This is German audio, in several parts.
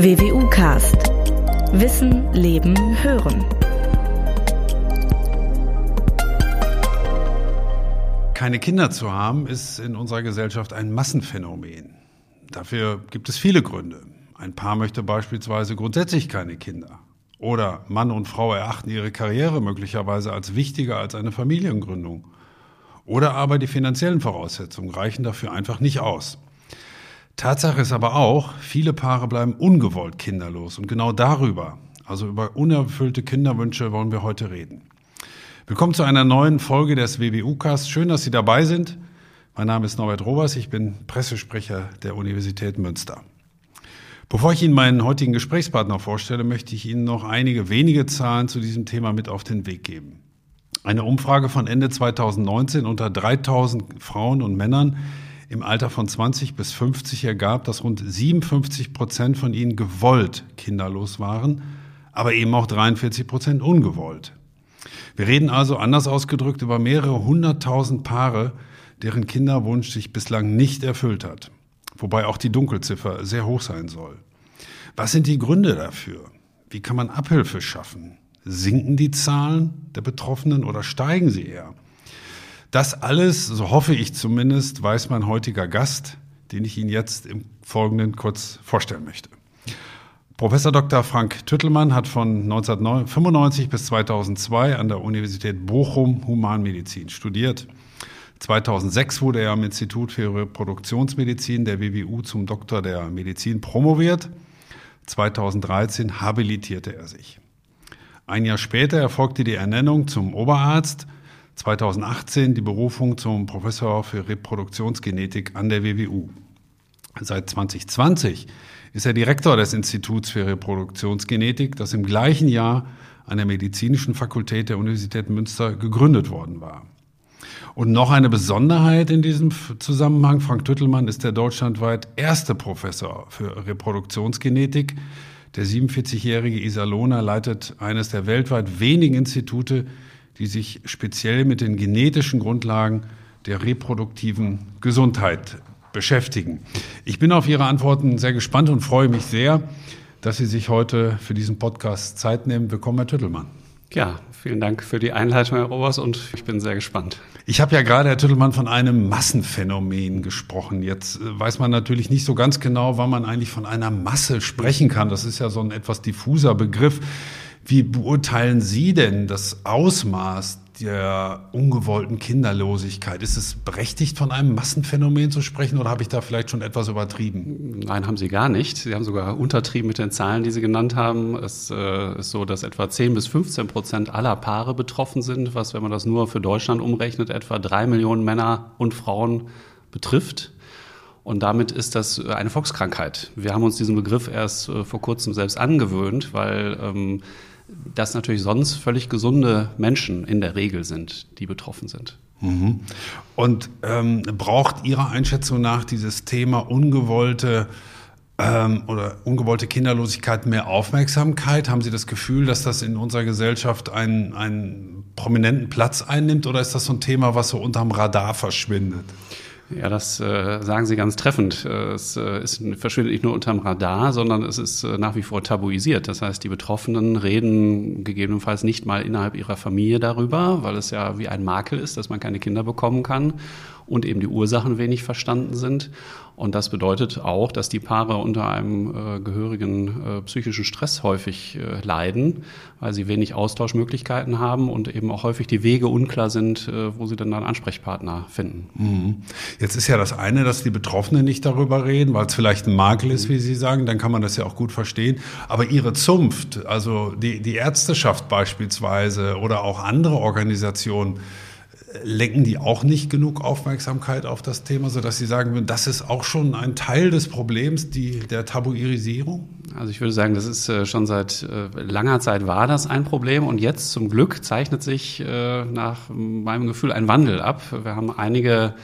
WWU Cast. Wissen, Leben, Hören. Keine Kinder zu haben, ist in unserer Gesellschaft ein Massenphänomen. Dafür gibt es viele Gründe. Ein Paar möchte beispielsweise grundsätzlich keine Kinder. Oder Mann und Frau erachten ihre Karriere möglicherweise als wichtiger als eine Familiengründung. Oder aber die finanziellen Voraussetzungen reichen dafür einfach nicht aus. Tatsache ist aber auch, viele Paare bleiben ungewollt kinderlos. Und genau darüber, also über unerfüllte Kinderwünsche, wollen wir heute reden. Willkommen zu einer neuen Folge des WWU-Cast. Schön, dass Sie dabei sind. Mein Name ist Norbert Robers, ich bin Pressesprecher der Universität Münster. Bevor ich Ihnen meinen heutigen Gesprächspartner vorstelle, möchte ich Ihnen noch einige wenige Zahlen zu diesem Thema mit auf den Weg geben. Eine Umfrage von Ende 2019 unter 3000 Frauen und Männern im Alter von 20 bis 50 ergab, dass rund 57 Prozent von ihnen gewollt kinderlos waren, aber eben auch 43 Prozent ungewollt. Wir reden also anders ausgedrückt über mehrere hunderttausend Paare, deren Kinderwunsch sich bislang nicht erfüllt hat, wobei auch die Dunkelziffer sehr hoch sein soll. Was sind die Gründe dafür? Wie kann man Abhilfe schaffen? Sinken die Zahlen der Betroffenen oder steigen sie eher? Das alles, so hoffe ich zumindest, weiß mein heutiger Gast, den ich Ihnen jetzt im Folgenden kurz vorstellen möchte. Professor Dr. Frank Tüttelmann hat von 1995 bis 2002 an der Universität Bochum Humanmedizin studiert. 2006 wurde er am Institut für Reproduktionsmedizin der WWU zum Doktor der Medizin promoviert. 2013 habilitierte er sich. Ein Jahr später erfolgte die Ernennung zum Oberarzt 2018 die Berufung zum Professor für Reproduktionsgenetik an der WWU. Seit 2020 ist er Direktor des Instituts für Reproduktionsgenetik, das im gleichen Jahr an der Medizinischen Fakultät der Universität Münster gegründet worden war. Und noch eine Besonderheit in diesem Zusammenhang, Frank Tüttelmann ist der deutschlandweit erste Professor für Reproduktionsgenetik. Der 47-jährige Iserlohner leitet eines der weltweit wenigen Institute, die sich speziell mit den genetischen Grundlagen der reproduktiven Gesundheit beschäftigen. Ich bin auf Ihre Antworten sehr gespannt und freue mich sehr, dass Sie sich heute für diesen Podcast Zeit nehmen. Willkommen, Herr Tüttelmann. Ja, vielen Dank für die Einleitung, Herr Robers, und ich bin sehr gespannt. Ich habe ja gerade, Herr Tüttelmann, von einem Massenphänomen gesprochen. Jetzt äh, weiß man natürlich nicht so ganz genau, wann man eigentlich von einer Masse sprechen kann. Das ist ja so ein etwas diffuser Begriff. Wie beurteilen Sie denn das Ausmaß der ungewollten Kinderlosigkeit? Ist es berechtigt, von einem Massenphänomen zu sprechen oder habe ich da vielleicht schon etwas übertrieben? Nein, haben Sie gar nicht. Sie haben sogar untertrieben mit den Zahlen, die Sie genannt haben. Es äh, ist so, dass etwa 10 bis 15 Prozent aller Paare betroffen sind, was, wenn man das nur für Deutschland umrechnet, etwa drei Millionen Männer und Frauen betrifft. Und damit ist das eine Volkskrankheit. Wir haben uns diesen Begriff erst äh, vor kurzem selbst angewöhnt, weil ähm, das natürlich sonst völlig gesunde Menschen in der Regel sind, die betroffen sind. Mhm. Und ähm, braucht Ihrer Einschätzung nach dieses Thema ungewollte ähm, oder ungewollte Kinderlosigkeit mehr Aufmerksamkeit? Haben Sie das Gefühl, dass das in unserer Gesellschaft einen, einen prominenten Platz einnimmt oder ist das so ein Thema, was so unterm Radar verschwindet? Ja, das äh, sagen Sie ganz treffend. Äh, es äh, ist, verschwindet nicht nur unterm Radar, sondern es ist äh, nach wie vor tabuisiert. Das heißt, die Betroffenen reden gegebenenfalls nicht mal innerhalb ihrer Familie darüber, weil es ja wie ein Makel ist, dass man keine Kinder bekommen kann und eben die Ursachen wenig verstanden sind. Und das bedeutet auch, dass die Paare unter einem äh, gehörigen äh, psychischen Stress häufig äh, leiden, weil sie wenig Austauschmöglichkeiten haben und eben auch häufig die Wege unklar sind, äh, wo sie dann einen Ansprechpartner finden. Mhm. Jetzt ist ja das eine, dass die Betroffenen nicht darüber reden, weil es vielleicht ein Makel ist, wie Sie sagen, dann kann man das ja auch gut verstehen. Aber Ihre Zunft, also die, die Ärzteschaft beispielsweise oder auch andere Organisationen, lenken die auch nicht genug Aufmerksamkeit auf das Thema, sodass Sie sagen würden, das ist auch schon ein Teil des Problems, die, der Tabuisierung? Also ich würde sagen, das ist äh, schon seit äh, langer Zeit war das ein Problem und jetzt zum Glück zeichnet sich äh, nach meinem Gefühl ein Wandel ab. Wir haben einige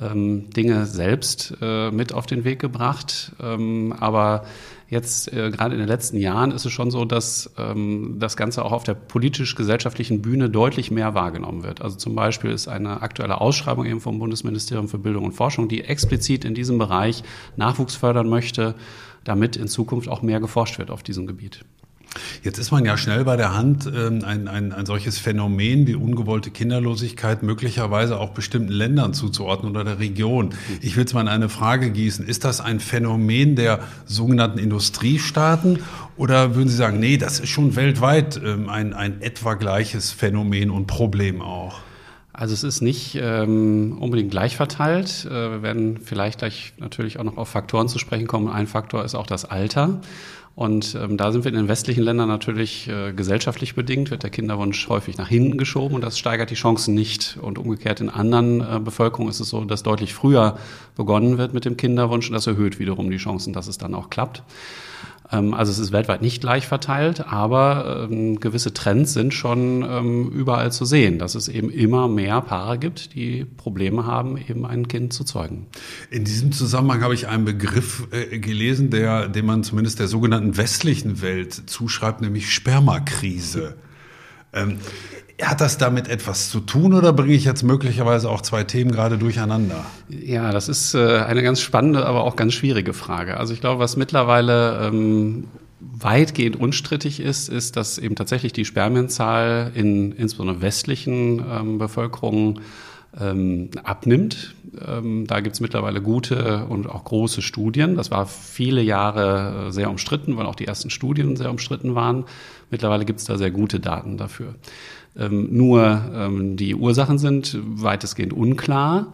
ähm, Dinge selbst mit auf den Weg gebracht. Ähm, aber jetzt, äh, gerade in den letzten Jahren, ist es schon so, dass ähm, das Ganze auch auf der politisch-gesellschaftlichen Bühne deutlich mehr wahrgenommen wird. Also zum Beispiel ist eine aktuelle Ausschreibung eben vom Bundesministerium für Bildung und Forschung, die explizit in diesem Bereich Nachwuchs fördern möchte, damit in Zukunft auch mehr geforscht wird auf diesem Gebiet. Jetzt ist man ja schnell bei der Hand, ähm, ein, ein, ein solches Phänomen wie ungewollte Kinderlosigkeit möglicherweise auch bestimmten Ländern zuzuordnen oder der Region. Ich will es mal in eine Frage gießen. Ist das ein Phänomen der sogenannten Industriestaaten oder würden Sie sagen, nee, das ist schon weltweit ähm, ein, ein etwa gleiches Phänomen und Problem auch? Also es ist nicht ähm, unbedingt gleich verteilt. Äh, wir werden vielleicht gleich natürlich auch noch auf Faktoren zu sprechen kommen. Ein Faktor ist auch das Alter. Und ähm, da sind wir in den westlichen Ländern natürlich äh, gesellschaftlich bedingt, wird der Kinderwunsch häufig nach hinten geschoben und das steigert die Chancen nicht. Und umgekehrt in anderen äh, Bevölkerungen ist es so, dass deutlich früher begonnen wird mit dem Kinderwunsch und das erhöht wiederum die Chancen, dass es dann auch klappt. Ähm, also es ist weltweit nicht gleich verteilt, aber ähm, gewisse Trends sind schon ähm, überall zu sehen, dass es eben immer mehr Paare gibt, die Probleme haben, eben ein Kind zu zeugen. In diesem Zusammenhang habe ich einen Begriff äh, gelesen, der, den man zumindest der sogenannten westlichen Welt zuschreibt, nämlich Spermakrise. Ähm, hat das damit etwas zu tun oder bringe ich jetzt möglicherweise auch zwei Themen gerade durcheinander? Ja, das ist äh, eine ganz spannende, aber auch ganz schwierige Frage. Also ich glaube, was mittlerweile ähm, weitgehend unstrittig ist, ist, dass eben tatsächlich die Spermienzahl in insbesondere westlichen ähm, Bevölkerungen ähm, abnimmt. Da gibt es mittlerweile gute und auch große Studien. Das war viele Jahre äh, sehr umstritten, weil auch die ersten Studien sehr umstritten waren. Mittlerweile gibt es da sehr gute Daten dafür. Ähm, nur ähm, die Ursachen sind weitestgehend unklar.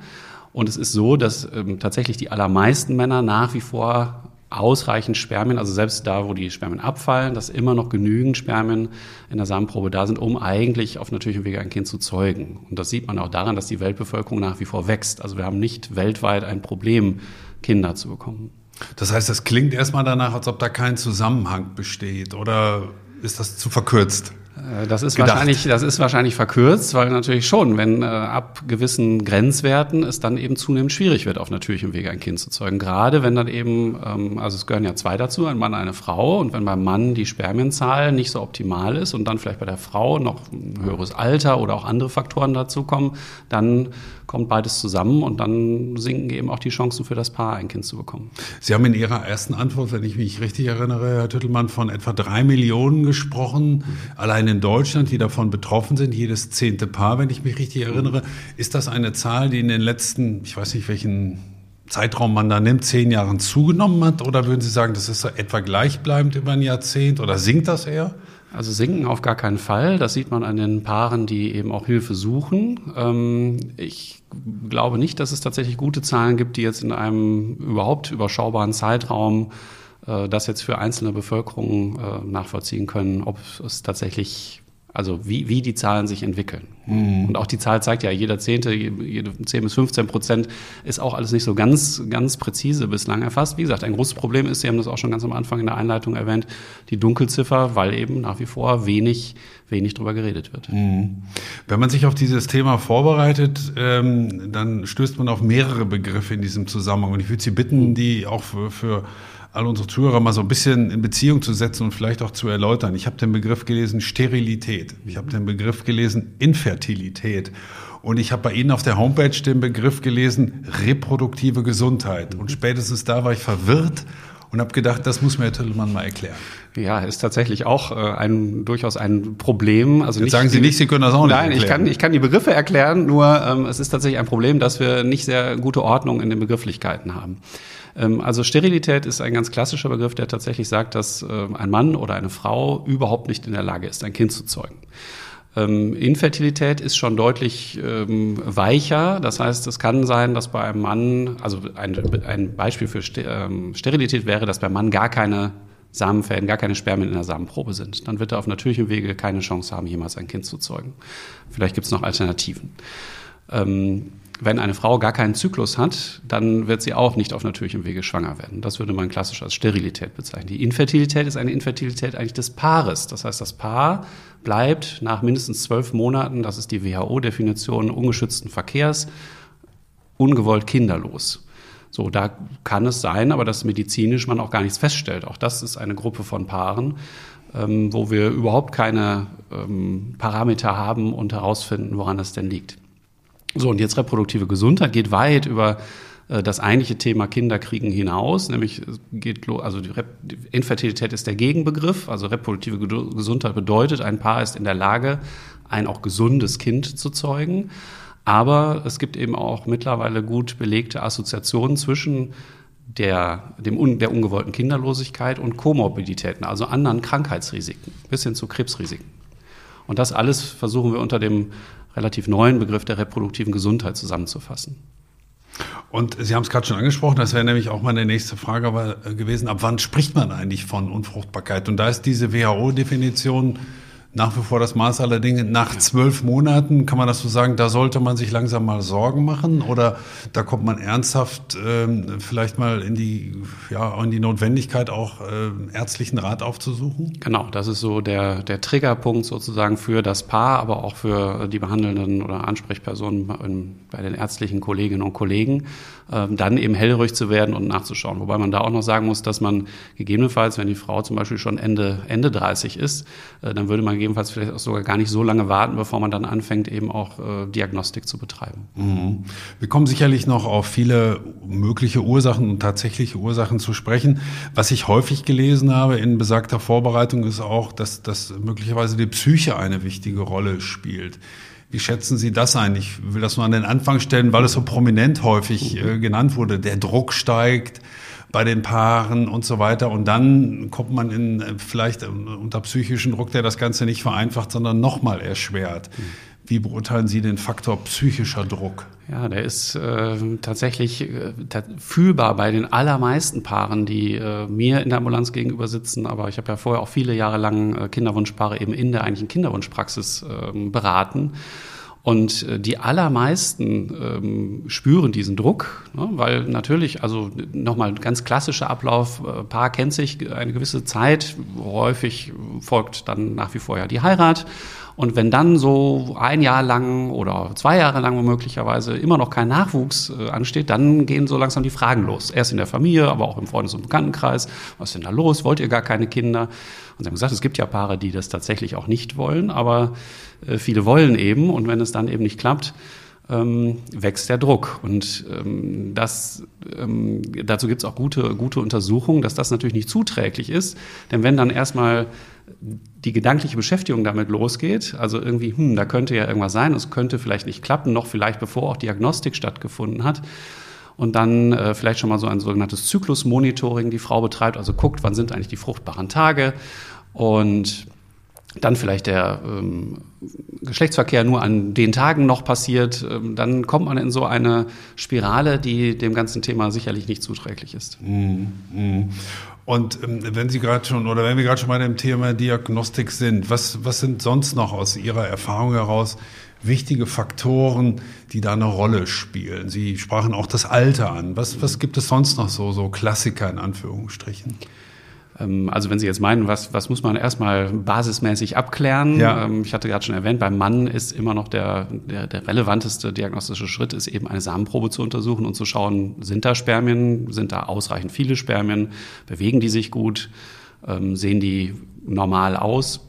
Und es ist so, dass ähm, tatsächlich die allermeisten Männer nach wie vor ausreichend Spermien, also selbst da, wo die Spermien abfallen, dass immer noch genügend Spermien in der Samenprobe da sind, um eigentlich auf natürlichem Wege ein Kind zu zeugen. Und das sieht man auch daran, dass die Weltbevölkerung nach wie vor wächst. Also wir haben nicht weltweit ein Problem, Kinder zu bekommen. Das heißt, das klingt erstmal danach, als ob da kein Zusammenhang besteht. Oder ist das zu verkürzt? Äh, das ist wahrscheinlich, das ist wahrscheinlich verkürzt, weil natürlich schon, wenn äh, ab gewissen Grenzwerten es dann eben zunehmend schwierig wird, auf natürlichem Wege ein Kind zu zeugen. Gerade wenn dann eben, ähm, also es gehören ja zwei dazu, ein Mann, eine Frau, und wenn beim Mann die Spermienzahl nicht so optimal ist und dann vielleicht bei der Frau noch ein höheres Alter oder auch andere Faktoren dazukommen, dann kommt beides zusammen und dann sinken eben auch die Chancen für das Paar, ein Kind zu bekommen. Sie haben in Ihrer ersten Antwort, wenn ich mich richtig erinnere, Herr Tüttelmann, von etwa drei Millionen gesprochen, allein in Deutschland, die davon betroffen sind, jedes zehnte Paar, wenn ich mich richtig erinnere. Ist das eine Zahl, die in den letzten, ich weiß nicht, welchen Zeitraum man da nimmt, zehn Jahren zugenommen hat? Oder würden Sie sagen, das ist so etwa gleichbleibend über ein Jahrzehnt oder sinkt das eher? Also sinken auf gar keinen Fall. Das sieht man an den Paaren, die eben auch Hilfe suchen. Ähm, ich glaube nicht, dass es tatsächlich gute Zahlen gibt, die jetzt in einem überhaupt überschaubaren Zeitraum äh, das jetzt für einzelne Bevölkerungen äh, nachvollziehen können, ob es tatsächlich also wie, wie die Zahlen sich entwickeln. Mhm. Und auch die Zahl zeigt ja, jeder Zehnte, jede 10 bis 15 Prozent ist auch alles nicht so ganz, ganz präzise bislang erfasst. Wie gesagt, ein großes Problem ist, Sie haben das auch schon ganz am Anfang in der Einleitung erwähnt, die Dunkelziffer, weil eben nach wie vor wenig, wenig drüber geredet wird. Mhm. Wenn man sich auf dieses Thema vorbereitet, ähm, dann stößt man auf mehrere Begriffe in diesem Zusammenhang. Und ich würde Sie bitten, die auch für, für all unsere Zuhörer mal so ein bisschen in Beziehung zu setzen und vielleicht auch zu erläutern. Ich habe den Begriff gelesen Sterilität. Ich habe den Begriff gelesen Infertilität. Und ich habe bei Ihnen auf der Homepage den Begriff gelesen reproduktive Gesundheit. Und spätestens da war ich verwirrt und habe gedacht, das muss mir Herr Tüttelmann mal erklären. Ja, ist tatsächlich auch äh, ein durchaus ein Problem. Also Jetzt nicht, sagen Sie nicht, Sie können das auch nicht Nein, erklären. ich kann, ich kann die Begriffe erklären, nur ähm, es ist tatsächlich ein Problem, dass wir nicht sehr gute Ordnung in den Begrifflichkeiten haben. Ähm, also Sterilität ist ein ganz klassischer Begriff, der tatsächlich sagt, dass ähm, ein Mann oder eine Frau überhaupt nicht in der Lage ist, ein Kind zu zeugen. Ähm, Infertilität ist schon deutlich ähm, weicher. Das heißt, es kann sein, dass bei einem Mann, also ein, ein Beispiel für Sterilität wäre, dass beim Mann gar keine Samenfäden, gar keine Spermien in der Samenprobe sind. Dann wird er auf natürlichem Wege keine Chance haben, jemals ein Kind zu zeugen. Vielleicht gibt es noch Alternativen. Ähm, wenn eine Frau gar keinen Zyklus hat, dann wird sie auch nicht auf natürlichem Wege schwanger werden. Das würde man klassisch als Sterilität bezeichnen. Die Infertilität ist eine Infertilität eigentlich des Paares. Das heißt, das Paar bleibt nach mindestens zwölf Monaten, das ist die WHO-Definition ungeschützten Verkehrs, ungewollt kinderlos. So, da kann es sein, aber dass medizinisch man auch gar nichts feststellt. Auch das ist eine Gruppe von Paaren, ähm, wo wir überhaupt keine ähm, Parameter haben und herausfinden, woran es denn liegt. So, und jetzt reproduktive Gesundheit geht weit über äh, das eigentliche Thema Kinderkriegen hinaus, nämlich geht also die, Infertilität ist der Gegenbegriff, also reproduktive Gesundheit bedeutet, ein Paar ist in der Lage, ein auch gesundes Kind zu zeugen. Aber es gibt eben auch mittlerweile gut belegte Assoziationen zwischen der, dem, der ungewollten Kinderlosigkeit und Komorbiditäten, also anderen Krankheitsrisiken, bis hin zu Krebsrisiken. Und das alles versuchen wir unter dem relativ neuen Begriff der reproduktiven Gesundheit zusammenzufassen. Und Sie haben es gerade schon angesprochen, das wäre nämlich auch meine nächste Frage äh, gewesen, ab wann spricht man eigentlich von Unfruchtbarkeit? Und da ist diese WHO-Definition nach wie vor das Maß aller Dinge. Nach zwölf Monaten kann man das so sagen, da sollte man sich langsam mal Sorgen machen oder da kommt man ernsthaft ähm, vielleicht mal in die, ja, in die Notwendigkeit, auch äh, ärztlichen Rat aufzusuchen? Genau, das ist so der, der Triggerpunkt sozusagen für das Paar, aber auch für die behandelnden oder Ansprechpersonen bei den ärztlichen Kolleginnen und Kollegen, dann eben hellhörig zu werden und nachzuschauen. Wobei man da auch noch sagen muss, dass man gegebenenfalls, wenn die Frau zum Beispiel schon Ende, Ende 30 ist, äh, dann würde man gegebenenfalls vielleicht auch sogar gar nicht so lange warten, bevor man dann anfängt, eben auch äh, Diagnostik zu betreiben. Mhm. Wir kommen sicherlich noch auf viele mögliche Ursachen und tatsächliche Ursachen zu sprechen. Was ich häufig gelesen habe in besagter Vorbereitung ist auch, dass, dass möglicherweise die Psyche eine wichtige Rolle spielt. Wie schätzen Sie das ein? Ich will das nur an den Anfang stellen, weil es so prominent häufig äh, genannt wurde. Der Druck steigt, bei den Paaren und so weiter. Und dann kommt man in äh, vielleicht äh, unter psychischen Druck, der das Ganze nicht vereinfacht, sondern nochmal erschwert. Wie beurteilen Sie den Faktor psychischer Druck? Ja, der ist äh, tatsächlich äh, fühlbar bei den allermeisten Paaren, die äh, mir in der Ambulanz gegenüber sitzen. Aber ich habe ja vorher auch viele Jahre lang äh, Kinderwunschpaare eben in der eigentlichen Kinderwunschpraxis ähm, beraten. Und äh, die allermeisten ähm, spüren diesen Druck, ne, weil natürlich, also nochmal ganz klassischer Ablauf, äh, Paar kennt sich eine gewisse Zeit, häufig folgt dann nach wie vor ja die Heirat. Und wenn dann so ein Jahr lang oder zwei Jahre lang möglicherweise immer noch kein Nachwuchs äh, ansteht, dann gehen so langsam die Fragen los. Erst in der Familie, aber auch im Freundes- und Bekanntenkreis. Was ist denn da los? Wollt ihr gar keine Kinder? Und sie haben gesagt, es gibt ja Paare, die das tatsächlich auch nicht wollen, aber äh, viele wollen eben. Und wenn es dann eben nicht klappt, ähm, wächst der Druck. Und ähm, das, ähm, dazu gibt es auch gute, gute Untersuchungen, dass das natürlich nicht zuträglich ist. Denn wenn dann erstmal die gedankliche Beschäftigung damit losgeht, also irgendwie, hm, da könnte ja irgendwas sein, es könnte vielleicht nicht klappen, noch vielleicht bevor auch Diagnostik stattgefunden hat, und dann äh, vielleicht schon mal so ein sogenanntes Zyklusmonitoring die Frau betreibt, also guckt, wann sind eigentlich die fruchtbaren Tage und dann vielleicht der ähm, Geschlechtsverkehr nur an den Tagen noch passiert, ähm, dann kommt man in so eine Spirale, die dem ganzen Thema sicherlich nicht zuträglich ist. Mm, mm. Und ähm, wenn Sie gerade schon oder wenn wir gerade schon bei dem Thema Diagnostik sind, was, was sind sonst noch aus Ihrer Erfahrung heraus wichtige Faktoren, die da eine Rolle spielen? Sie sprachen auch das Alter an. Was, was gibt es sonst noch so, so Klassiker in Anführungsstrichen? Ähm, also wenn Sie jetzt meinen, was, was muss man erstmal basismäßig abklären? Ja. Ähm, ich hatte gerade schon erwähnt, beim Mann ist immer noch der, der, der relevanteste diagnostische Schritt, ist eben eine Samenprobe zu untersuchen und zu schauen, sind da Spermien, sind da ausreichend viele Spermien, bewegen die sich gut, ähm, sehen die normal aus?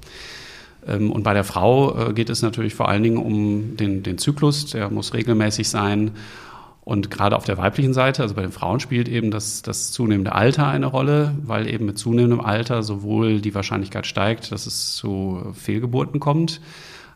Und bei der Frau äh, geht es natürlich vor allen Dingen um den, den Zyklus, der muss regelmäßig sein. Und gerade auf der weiblichen Seite, also bei den Frauen spielt eben das, das zunehmende Alter eine Rolle, weil eben mit zunehmendem Alter sowohl die Wahrscheinlichkeit steigt, dass es zu Fehlgeburten kommt,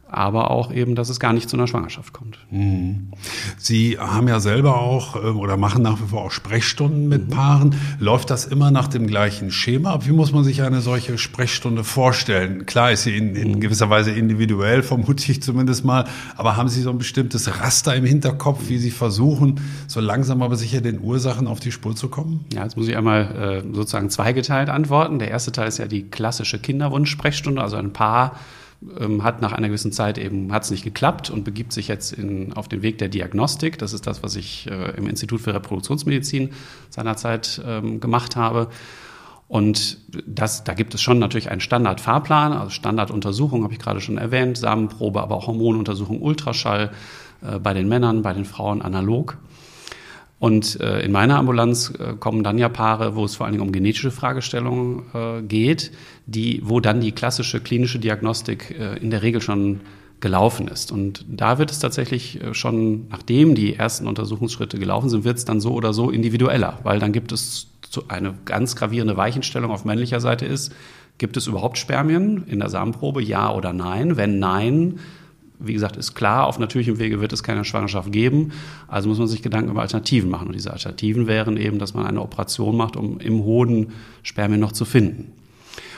aber auch eben, dass es gar nicht zu einer Schwangerschaft kommt. Mhm. Sie haben ja selber auch ähm, oder machen nach wie vor auch Sprechstunden mit mhm. Paaren. Läuft das immer nach dem gleichen Schema? Wie muss man sich eine solche Sprechstunde vorstellen? Klar ist sie in, in mhm. gewisser Weise individuell, vermute ich zumindest mal, aber haben Sie so ein bestimmtes Raster im Hinterkopf, wie Sie versuchen, so langsam aber sicher den Ursachen auf die Spur zu kommen? Ja, jetzt muss ich einmal äh, sozusagen zweigeteilt antworten. Der erste Teil ist ja die klassische Kinderwunsch-Sprechstunde, also ein Paar ähm, hat nach einer gewissen Zeit eben hat es nicht geklappt und begibt sich jetzt in, auf den Weg der Diagnostik. Das ist das, was ich äh, im Institut für Reproduktionsmedizin seinerzeit ähm, gemacht habe. Und das, da gibt es schon natürlich einen Standardfahrplan, also Standarduntersuchung habe ich gerade schon erwähnt, Samenprobe, aber auch Hormonuntersuchung, Ultraschall äh, bei den Männern, bei den Frauen analog. Und äh, in meiner Ambulanz äh, kommen dann ja Paare, wo es vor allen Dingen um genetische Fragestellungen äh, geht, die, wo dann die klassische klinische Diagnostik äh, in der Regel schon gelaufen ist. Und da wird es tatsächlich äh, schon, nachdem die ersten Untersuchungsschritte gelaufen sind, wird es dann so oder so individueller, weil dann gibt es eine ganz gravierende Weichenstellung auf männlicher Seite ist, gibt es überhaupt Spermien in der Samenprobe, ja oder nein? Wenn nein, wie gesagt, ist klar, auf natürlichem Wege wird es keine Schwangerschaft geben. Also muss man sich Gedanken über Alternativen machen. Und diese Alternativen wären eben, dass man eine Operation macht, um im Hoden Spermien noch zu finden.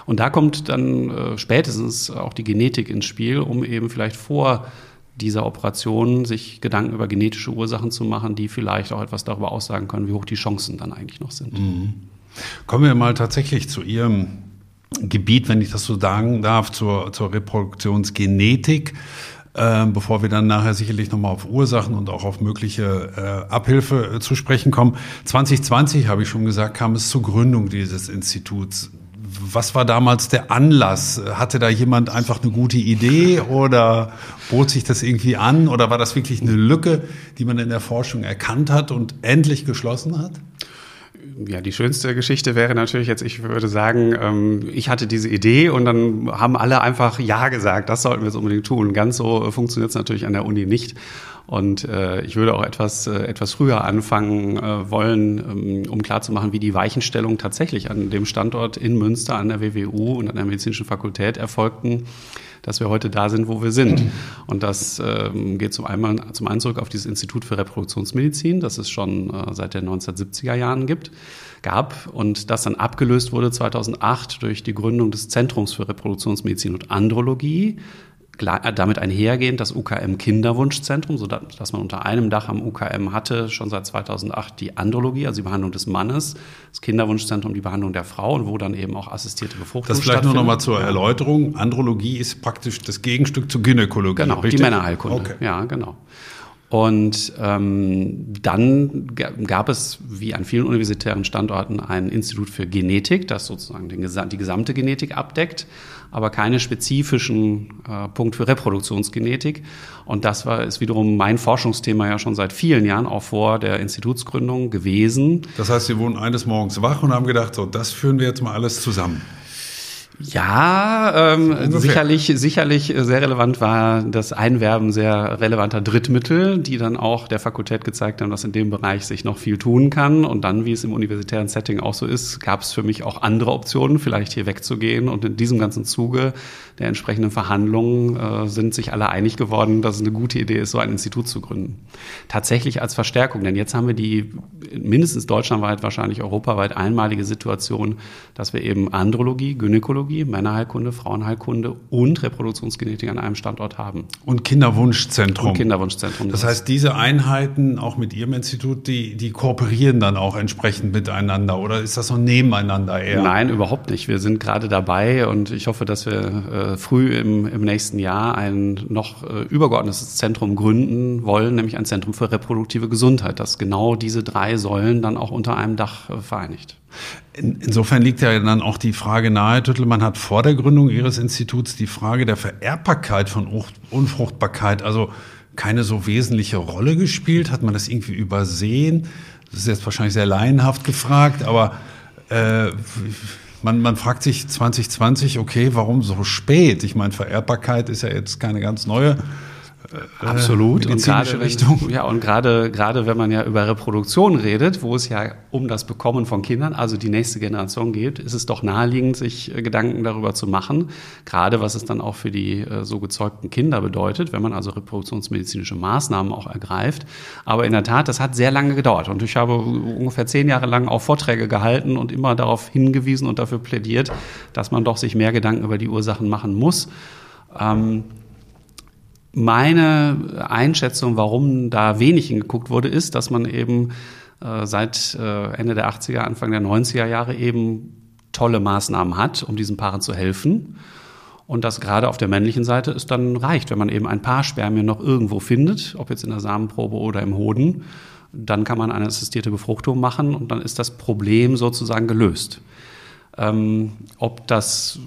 Und da kommt dann äh, spätestens auch die Genetik ins Spiel, um eben vielleicht vor dieser Operation sich Gedanken über genetische Ursachen zu machen, die vielleicht auch etwas darüber aussagen können, wie hoch die Chancen dann eigentlich noch sind. Mhm. Kommen wir mal tatsächlich zu Ihrem Gebiet, wenn ich das so sagen darf, zur, zur Reproduktionsgenetik. Ähm, bevor wir dann nachher sicherlich nochmal auf Ursachen und auch auf mögliche äh, Abhilfe äh, zu sprechen kommen. 2020, habe ich schon gesagt, kam es zur Gründung dieses Instituts. Was war damals der Anlass? Hatte da jemand einfach eine gute Idee oder bot sich das irgendwie an oder war das wirklich eine Lücke, die man in der Forschung erkannt hat und endlich geschlossen hat? Ja, die schönste Geschichte wäre natürlich jetzt, ich würde sagen, ähm, ich hatte diese Idee und dann haben alle einfach Ja gesagt, das sollten wir jetzt unbedingt tun. Ganz so funktioniert es natürlich an der Uni nicht. Und äh, ich würde auch etwas, äh, etwas früher anfangen äh, wollen, ähm, um klarzumachen, wie die Weichenstellung tatsächlich an dem Standort in Münster an der WWU und an der Medizinischen Fakultät erfolgten dass wir heute da sind, wo wir sind. Und das ähm, geht zum einen, zum einen zurück auf dieses Institut für Reproduktionsmedizin, das es schon äh, seit den 1970er Jahren gibt, gab und das dann abgelöst wurde 2008 durch die Gründung des Zentrums für Reproduktionsmedizin und Andrologie, damit einhergehend das UKM Kinderwunschzentrum, so dass man unter einem Dach am UKM hatte, schon seit 2008 die Andrologie, also die Behandlung des Mannes, das Kinderwunschzentrum, die Behandlung der Frau und wo dann eben auch assistierte Befruchtung Das vielleicht nur noch mal zur Erläuterung. Andrologie ist praktisch das Gegenstück zur Gynäkologie. Genau, richtig? die Männerheilkunde. Okay. Ja, genau. Und ähm, dann gab es, wie an vielen universitären Standorten, ein Institut für Genetik, das sozusagen den, die gesamte Genetik abdeckt, aber keine spezifischen äh, Punkt für Reproduktionsgenetik. Und das war ist wiederum mein Forschungsthema ja schon seit vielen Jahren, auch vor der Institutsgründung gewesen. Das heißt, Sie wurden eines Morgens wach und haben gedacht, so, das führen wir jetzt mal alles zusammen. Ja, ähm, sicherlich, sicherlich sehr relevant war das Einwerben sehr relevanter Drittmittel, die dann auch der Fakultät gezeigt haben, dass in dem Bereich sich noch viel tun kann. Und dann, wie es im universitären Setting auch so ist, gab es für mich auch andere Optionen, vielleicht hier wegzugehen. Und in diesem ganzen Zuge der entsprechenden Verhandlungen äh, sind sich alle einig geworden, dass es eine gute Idee ist, so ein Institut zu gründen. Tatsächlich als Verstärkung, denn jetzt haben wir die mindestens deutschlandweit, wahrscheinlich europaweit einmalige Situation, dass wir eben Andrologie, Gynäkologie, Männerheilkunde, Frauenheilkunde und Reproduktionsgenetik an einem Standort haben. Und Kinderwunschzentrum. Und Kinderwunschzentrum. Das heißt, diese Einheiten, auch mit Ihrem Institut, die, die kooperieren dann auch entsprechend miteinander oder ist das so nebeneinander eher? Nein, überhaupt nicht. Wir sind gerade dabei und ich hoffe, dass wir äh, früh im, im nächsten Jahr ein noch äh, übergeordnetes Zentrum gründen wollen, nämlich ein Zentrum für reproduktive Gesundheit, das genau diese drei Säulen dann auch unter einem Dach äh, vereinigt. In, insofern liegt ja dann auch die Frage nahe, Tüttelmann hat vor der Gründung Ihres Instituts die Frage der Vererbbarkeit von Unfruchtbarkeit, also keine so wesentliche Rolle gespielt? Hat man das irgendwie übersehen? Das ist jetzt wahrscheinlich sehr laienhaft gefragt, aber äh, man, man fragt sich 2020, okay, warum so spät? Ich meine, Vererbbarkeit ist ja jetzt keine ganz neue äh, Absolut. Und gerade, Richtung. ja, und gerade, gerade wenn man ja über Reproduktion redet, wo es ja um das Bekommen von Kindern, also die nächste Generation geht, ist es doch naheliegend, sich äh, Gedanken darüber zu machen. Gerade was es dann auch für die äh, so gezeugten Kinder bedeutet, wenn man also reproduktionsmedizinische Maßnahmen auch ergreift. Aber in der Tat, das hat sehr lange gedauert. Und ich habe ungefähr zehn Jahre lang auch Vorträge gehalten und immer darauf hingewiesen und dafür plädiert, dass man doch sich mehr Gedanken über die Ursachen machen muss. Ähm, meine Einschätzung, warum da wenig hingeguckt wurde, ist, dass man eben äh, seit äh, Ende der 80er, Anfang der 90er Jahre eben tolle Maßnahmen hat, um diesen Paaren zu helfen. Und dass gerade auf der männlichen Seite es dann reicht, wenn man eben ein paar Spermien noch irgendwo findet, ob jetzt in der Samenprobe oder im Hoden, dann kann man eine assistierte Befruchtung machen und dann ist das Problem sozusagen gelöst. Ähm, ob das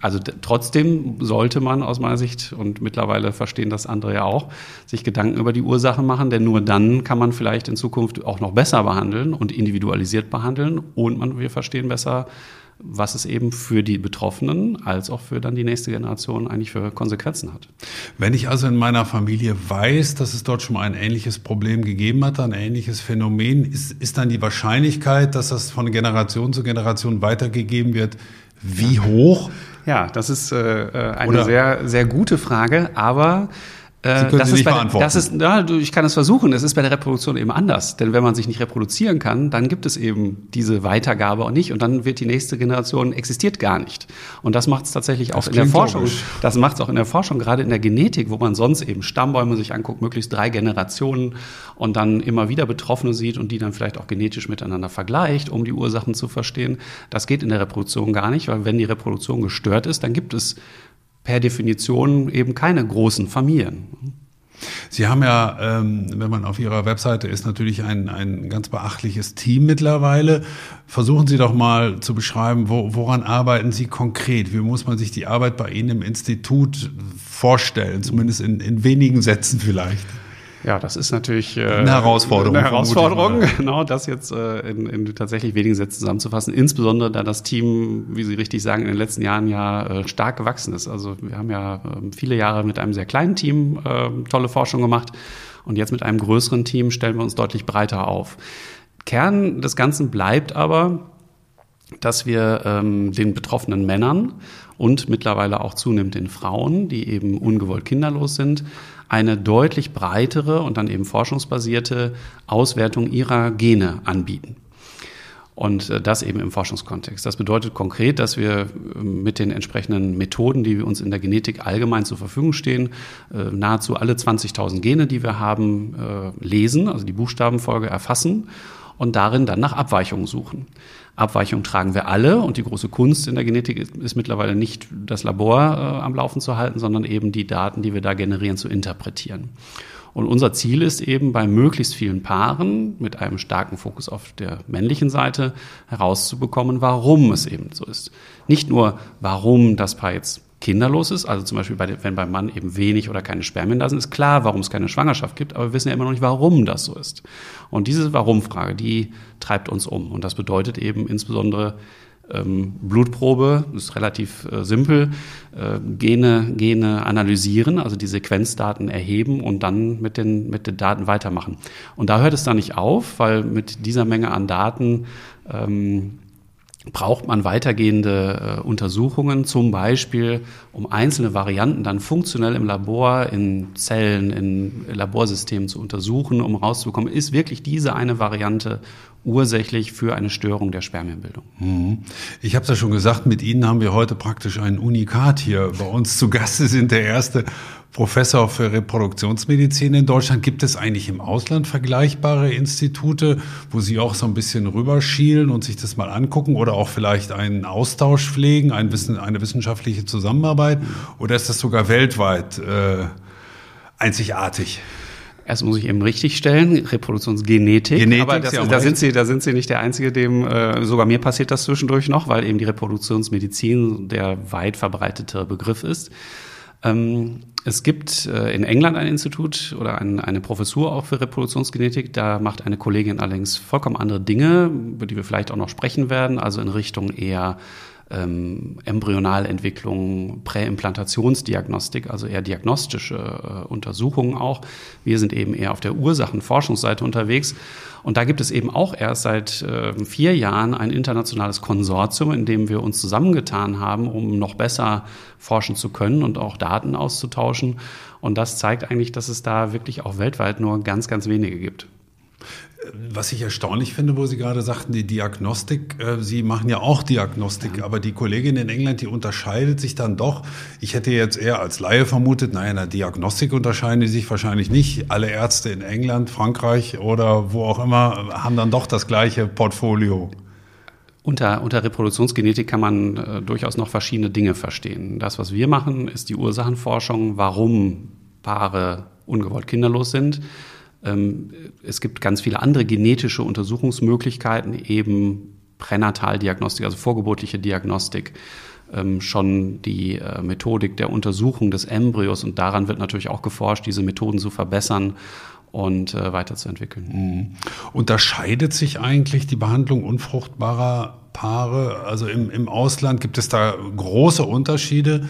also trotzdem sollte man aus meiner Sicht und mittlerweile verstehen das andere ja auch, sich Gedanken über die Ursachen machen, denn nur dann kann man vielleicht in Zukunft auch noch besser behandeln und individualisiert behandeln und man, wir verstehen besser, was es eben für die Betroffenen als auch für dann die nächste Generation eigentlich für Konsequenzen hat. Wenn ich also in meiner Familie weiß, dass es dort schon mal ein ähnliches Problem gegeben hat, ein ähnliches Phänomen, ist, ist dann die Wahrscheinlichkeit, dass das von Generation zu Generation weitergegeben wird, wie hoch? Ja, das ist äh, äh eine Oder sehr, sehr gute Frage, aber Sie können das Sie nicht bei, beantworten. Das ist, ja, ich kann es versuchen. Es ist bei der Reproduktion eben anders. Denn wenn man sich nicht reproduzieren kann, dann gibt es eben diese Weitergabe auch nicht. Und dann wird die nächste Generation existiert gar nicht. Und das macht es tatsächlich auch das in der Forschung. Logisch. Das macht es auch in der Forschung, gerade in der Genetik, wo man sonst eben Stammbäume sich anguckt, möglichst drei Generationen und dann immer wieder Betroffene sieht und die dann vielleicht auch genetisch miteinander vergleicht, um die Ursachen zu verstehen. Das geht in der Reproduktion gar nicht, weil wenn die Reproduktion gestört ist, dann gibt es per Definition eben keine großen Familien. Sie haben ja, ähm, wenn man auf Ihrer Webseite ist, natürlich ein, ein ganz beachtliches Team mittlerweile. Versuchen Sie doch mal zu beschreiben, wo, woran arbeiten Sie konkret? Wie muss man sich die Arbeit bei Ihnen im Institut vorstellen? Zumindest in, in wenigen Sätzen vielleicht. Ja, das ist natürlich äh, eine Herausforderung. Eine Herausforderung, genau, das jetzt äh, in, in tatsächlich wenigen Sätzen zusammenzufassen. Insbesondere, da das Team, wie Sie richtig sagen, in den letzten Jahren ja äh, stark gewachsen ist. Also wir haben ja äh, viele Jahre mit einem sehr kleinen Team äh, tolle Forschung gemacht und jetzt mit einem größeren Team stellen wir uns deutlich breiter auf. Kern des Ganzen bleibt aber, dass wir ähm, den betroffenen Männern und mittlerweile auch zunehmend den Frauen, die eben ungewollt kinderlos sind, eine deutlich breitere und dann eben forschungsbasierte Auswertung ihrer Gene anbieten. Und äh, das eben im Forschungskontext. Das bedeutet konkret, dass wir äh, mit den entsprechenden Methoden, die uns in der Genetik allgemein zur Verfügung stehen, äh, nahezu alle 20.000 Gene, die wir haben, lesen, also die Buchstabenfolge erfassen und darin dann nach Abweichungen suchen. Abweichungen tragen wir alle und die große Kunst in der Genetik ist, ist mittlerweile nicht das Labor äh, am Laufen zu halten, sondern eben die Daten, die wir da generieren, zu interpretieren. Und unser Ziel ist eben bei möglichst vielen Paaren mit einem starken Fokus auf der männlichen Seite herauszubekommen, warum es eben so ist. Nicht nur, warum das Paar jetzt kinderlos ist, also zum Beispiel bei, wenn beim Mann eben wenig oder keine Spermien da sind, ist klar, warum es keine Schwangerschaft gibt, aber wir wissen ja immer noch nicht, warum das so ist. Und diese Warum-Frage, die treibt uns um. Und das bedeutet eben insbesondere ähm, Blutprobe, ist relativ äh, simpel, äh, Gene, Gene analysieren, also die Sequenzdaten erheben und dann mit den, mit den Daten weitermachen. Und da hört es dann nicht auf, weil mit dieser Menge an Daten ähm, braucht man weitergehende äh, Untersuchungen, zum Beispiel um einzelne Varianten dann funktionell im Labor, in Zellen, in Laborsystemen zu untersuchen, um rauszubekommen, ist wirklich diese eine Variante ursächlich für eine Störung der Spermienbildung. Mhm. Ich habe es ja schon gesagt, mit Ihnen haben wir heute praktisch ein Unikat hier bei uns zu Gast. Sind der erste Professor für Reproduktionsmedizin in Deutschland. Gibt es eigentlich im Ausland vergleichbare Institute, wo Sie auch so ein bisschen rüberschielen und sich das mal angucken oder auch vielleicht einen Austausch pflegen, ein Wissen, eine wissenschaftliche Zusammenarbeit? Oder ist das sogar weltweit äh, einzigartig? Erst muss ich eben richtig stellen, Reproduktionsgenetik. Genetik, aber das, da, sind Sie, da sind Sie nicht der Einzige, dem äh, sogar mir passiert das zwischendurch noch, weil eben die Reproduktionsmedizin der weit verbreitete Begriff ist. Ähm, es gibt äh, in England ein Institut oder ein, eine Professur auch für Reproduktionsgenetik. Da macht eine Kollegin allerdings vollkommen andere Dinge, über die wir vielleicht auch noch sprechen werden, also in Richtung eher ähm, Embryonalentwicklung, Präimplantationsdiagnostik, also eher diagnostische äh, Untersuchungen auch. Wir sind eben eher auf der Ursachenforschungsseite unterwegs. Und da gibt es eben auch erst seit äh, vier Jahren ein internationales Konsortium, in dem wir uns zusammengetan haben, um noch besser forschen zu können und auch Daten auszutauschen. Und das zeigt eigentlich, dass es da wirklich auch weltweit nur ganz, ganz wenige gibt. Was ich erstaunlich finde, wo Sie gerade sagten, die Diagnostik, äh, Sie machen ja auch Diagnostik, ja. aber die Kollegin in England, die unterscheidet sich dann doch. Ich hätte jetzt eher als Laie vermutet, naja, in der Diagnostik unterscheiden die sich wahrscheinlich nicht. Alle Ärzte in England, Frankreich oder wo auch immer haben dann doch das gleiche Portfolio. Unter, unter Reproduktionsgenetik kann man äh, durchaus noch verschiedene Dinge verstehen. Das, was wir machen, ist die Ursachenforschung, warum Paare ungewollt kinderlos sind. Ähm, es gibt ganz viele andere genetische Untersuchungsmöglichkeiten, eben Pränataldiagnostik, also vorgeburtliche Diagnostik, ähm, schon die äh, Methodik der Untersuchung des Embryos und daran wird natürlich auch geforscht, diese Methoden zu verbessern und äh, weiterzuentwickeln. Mhm. Unterscheidet sich eigentlich die Behandlung unfruchtbarer Paare? Also im, im Ausland gibt es da große Unterschiede.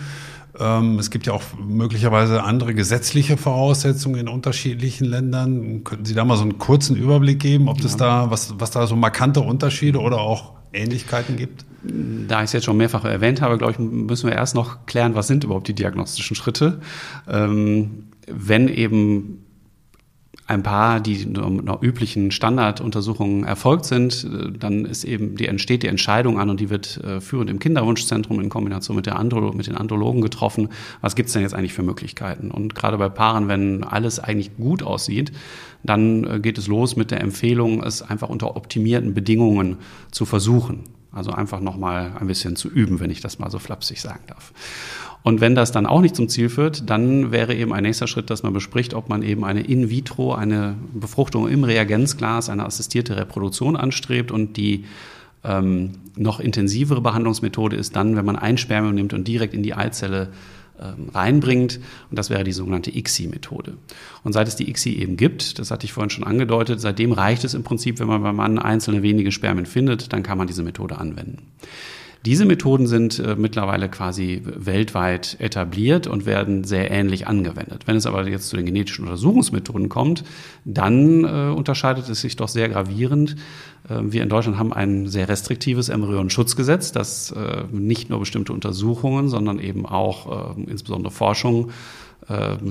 Ähm, es gibt ja auch möglicherweise andere gesetzliche Voraussetzungen in unterschiedlichen Ländern. Könnten Sie da mal so einen kurzen Überblick geben, ob das ja. da, was, was da so markante Unterschiede oder auch Ähnlichkeiten gibt? Da ich es jetzt schon mehrfach erwähnt habe, glaube ich, müssen wir erst noch klären, was sind überhaupt die diagnostischen Schritte. Ähm, wenn eben ein paar, die noch üblichen Standarduntersuchungen erfolgt sind, äh, dann ist eben die entsteht die Entscheidung an und die wird äh, führend im Kinderwunschzentrum in Kombination mit, der Andro, mit den Andrologen getroffen. Was gibt's denn jetzt eigentlich für Möglichkeiten? Und gerade bei Paaren, wenn alles eigentlich gut aussieht, dann äh, geht es los mit der Empfehlung, es einfach unter optimierten Bedingungen zu versuchen. Also einfach nochmal ein bisschen zu üben, wenn ich das mal so flapsig sagen darf. Und wenn das dann auch nicht zum Ziel führt, dann wäre eben ein nächster Schritt, dass man bespricht, ob man eben eine in vitro, eine Befruchtung im Reagenzglas, eine assistierte Reproduktion anstrebt und die ähm, noch intensivere Behandlungsmethode ist dann, wenn man ein Spermium nimmt und direkt in die Eizelle ähm, reinbringt. Und das wäre die sogenannte ICSI-Methode. Und seit es die ICSI eben gibt, das hatte ich vorhin schon angedeutet, seitdem reicht es im Prinzip, wenn man beim Mann einzelne wenige Spermien findet, dann kann man diese Methode anwenden. Diese Methoden sind äh, mittlerweile quasi weltweit etabliert und werden sehr ähnlich angewendet. Wenn es aber jetzt zu den genetischen Untersuchungsmethoden kommt, dann äh, unterscheidet es sich doch sehr gravierend. Äh, wir in Deutschland haben ein sehr restriktives Embryonenschutzgesetz, das äh, nicht nur bestimmte Untersuchungen, sondern eben auch äh, insbesondere Forschung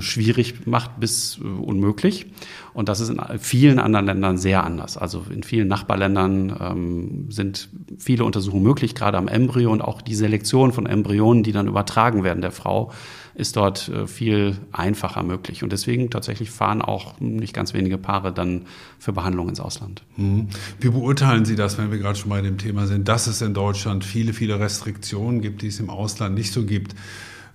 schwierig macht bis äh, unmöglich. Und das ist in vielen anderen Ländern sehr anders. Also in vielen Nachbarländern ähm, sind viele Untersuchungen möglich, gerade am Embryo und auch die Selektion von Embryonen, die dann übertragen werden der Frau, ist dort äh, viel einfacher möglich. Und deswegen tatsächlich fahren auch nicht ganz wenige Paare dann für Behandlung ins Ausland. Mhm. Wie beurteilen Sie das, wenn wir gerade schon bei dem Thema sind, dass es in Deutschland viele, viele Restriktionen gibt, die es im Ausland nicht so gibt?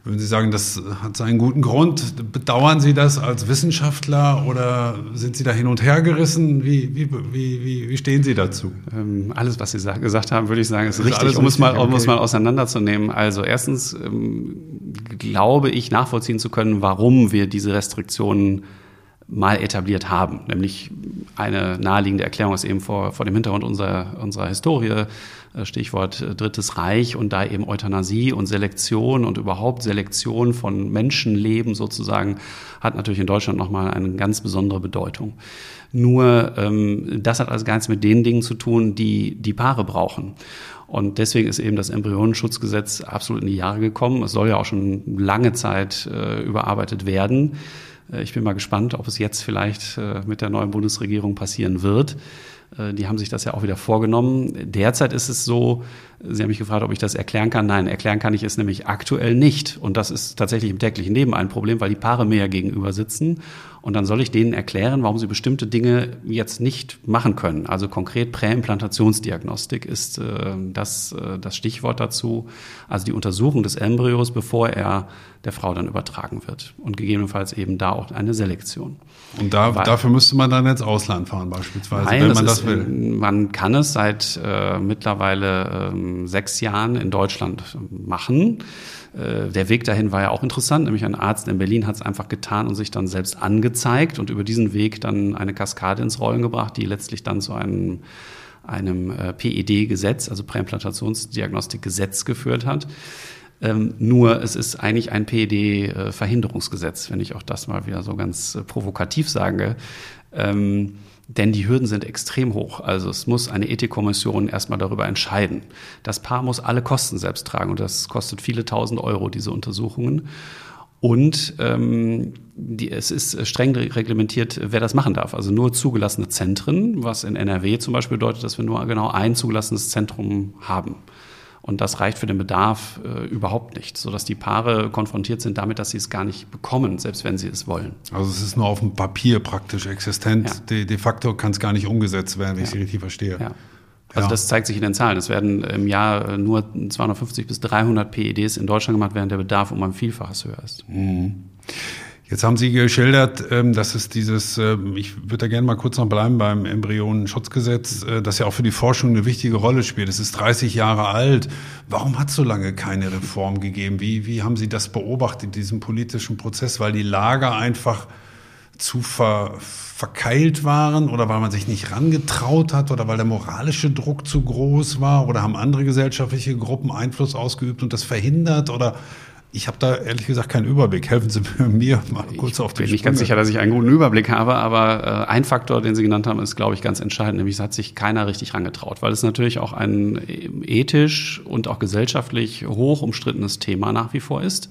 Würden Sie sagen, das hat seinen guten Grund? Bedauern Sie das als Wissenschaftler oder sind Sie da hin und her gerissen? Wie, wie, wie, wie stehen Sie dazu? Ähm, alles, was Sie gesagt haben, würde ich sagen, ist, ist richtig, um es, mal, um es mal auseinanderzunehmen. Also erstens ähm, glaube ich nachvollziehen zu können, warum wir diese Restriktionen mal etabliert haben. Nämlich eine naheliegende Erklärung ist eben vor, vor dem Hintergrund unserer, unserer Historie äh, Stichwort äh, Drittes Reich und da eben Euthanasie und Selektion und überhaupt Selektion von Menschenleben sozusagen hat natürlich in Deutschland nochmal eine ganz besondere Bedeutung. Nur ähm, das hat also gar nichts mit den Dingen zu tun, die die Paare brauchen. Und deswegen ist eben das Embryonenschutzgesetz absolut in die Jahre gekommen. Es soll ja auch schon lange Zeit äh, überarbeitet werden. Äh, ich bin mal gespannt, ob es jetzt vielleicht äh, mit der neuen Bundesregierung passieren wird. Äh, die haben sich das ja auch wieder vorgenommen. Derzeit ist es so, Sie haben mich gefragt, ob ich das erklären kann. Nein, erklären kann ich es nämlich aktuell nicht. Und das ist tatsächlich im täglichen Leben ein Problem, weil die Paare mir ja gegenüber sitzen. Und dann soll ich denen erklären, warum sie bestimmte Dinge jetzt nicht machen können. Also konkret Präimplantationsdiagnostik ist äh, das, äh, das Stichwort dazu. Also die Untersuchung des Embryos, bevor er der Frau dann übertragen wird. Und gegebenenfalls eben da auch eine Selektion. Und da, Weil, dafür müsste man dann ins Ausland fahren beispielsweise, nein, wenn man das, das will. Man kann es seit äh, mittlerweile ähm, sechs Jahren in Deutschland machen. Äh, der Weg dahin war ja auch interessant, nämlich ein Arzt in Berlin hat es einfach getan und sich dann selbst angezeigt und über diesen Weg dann eine Kaskade ins Rollen gebracht, die letztlich dann zu einem einem äh, PED-Gesetz, also Präimplantationsdiagnostik-Gesetz geführt hat. Ähm, nur es ist eigentlich ein PED-Verhinderungsgesetz, wenn ich auch das mal wieder so ganz äh, provokativ sage. Ähm, denn die Hürden sind extrem hoch. Also es muss eine Ethikkommission erstmal darüber entscheiden. Das Paar muss alle Kosten selbst tragen und das kostet viele tausend Euro, diese Untersuchungen. Und ähm, die, es ist streng reglementiert, wer das machen darf. Also nur zugelassene Zentren, was in NRW zum Beispiel bedeutet, dass wir nur genau ein zugelassenes Zentrum haben. Und das reicht für den Bedarf äh, überhaupt nicht, sodass die Paare konfrontiert sind damit, dass sie es gar nicht bekommen, selbst wenn sie es wollen. Also es ist nur auf dem Papier praktisch existent. Ja. De, de, facto kann es gar nicht umgesetzt werden, wenn ja. ich Sie richtig verstehe. Ja. Also das zeigt sich in den Zahlen. Es werden im Jahr nur 250 bis 300 PEDs in Deutschland gemacht, während der Bedarf um ein Vielfaches höher ist. Mhm. Jetzt haben Sie geschildert, ähm, dass es dieses, ähm, ich würde da gerne mal kurz noch bleiben beim Embryonenschutzgesetz, äh, das ja auch für die Forschung eine wichtige Rolle spielt. Es ist 30 Jahre alt. Warum hat es so lange keine Reform gegeben? Wie, wie haben Sie das beobachtet, diesen politischen Prozess? Weil die Lager einfach zu ver, verkeilt waren oder weil man sich nicht rangetraut hat oder weil der moralische Druck zu groß war oder haben andere gesellschaftliche Gruppen Einfluss ausgeübt und das verhindert oder ich habe da ehrlich gesagt keinen Überblick. Helfen Sie mir mal kurz ich auf den Ich bin nicht ganz sicher, dass ich einen guten Überblick habe, aber äh, ein Faktor, den Sie genannt haben, ist, glaube ich, ganz entscheidend. Nämlich es hat sich keiner richtig rangetraut, weil es natürlich auch ein ethisch und auch gesellschaftlich hoch umstrittenes Thema nach wie vor ist.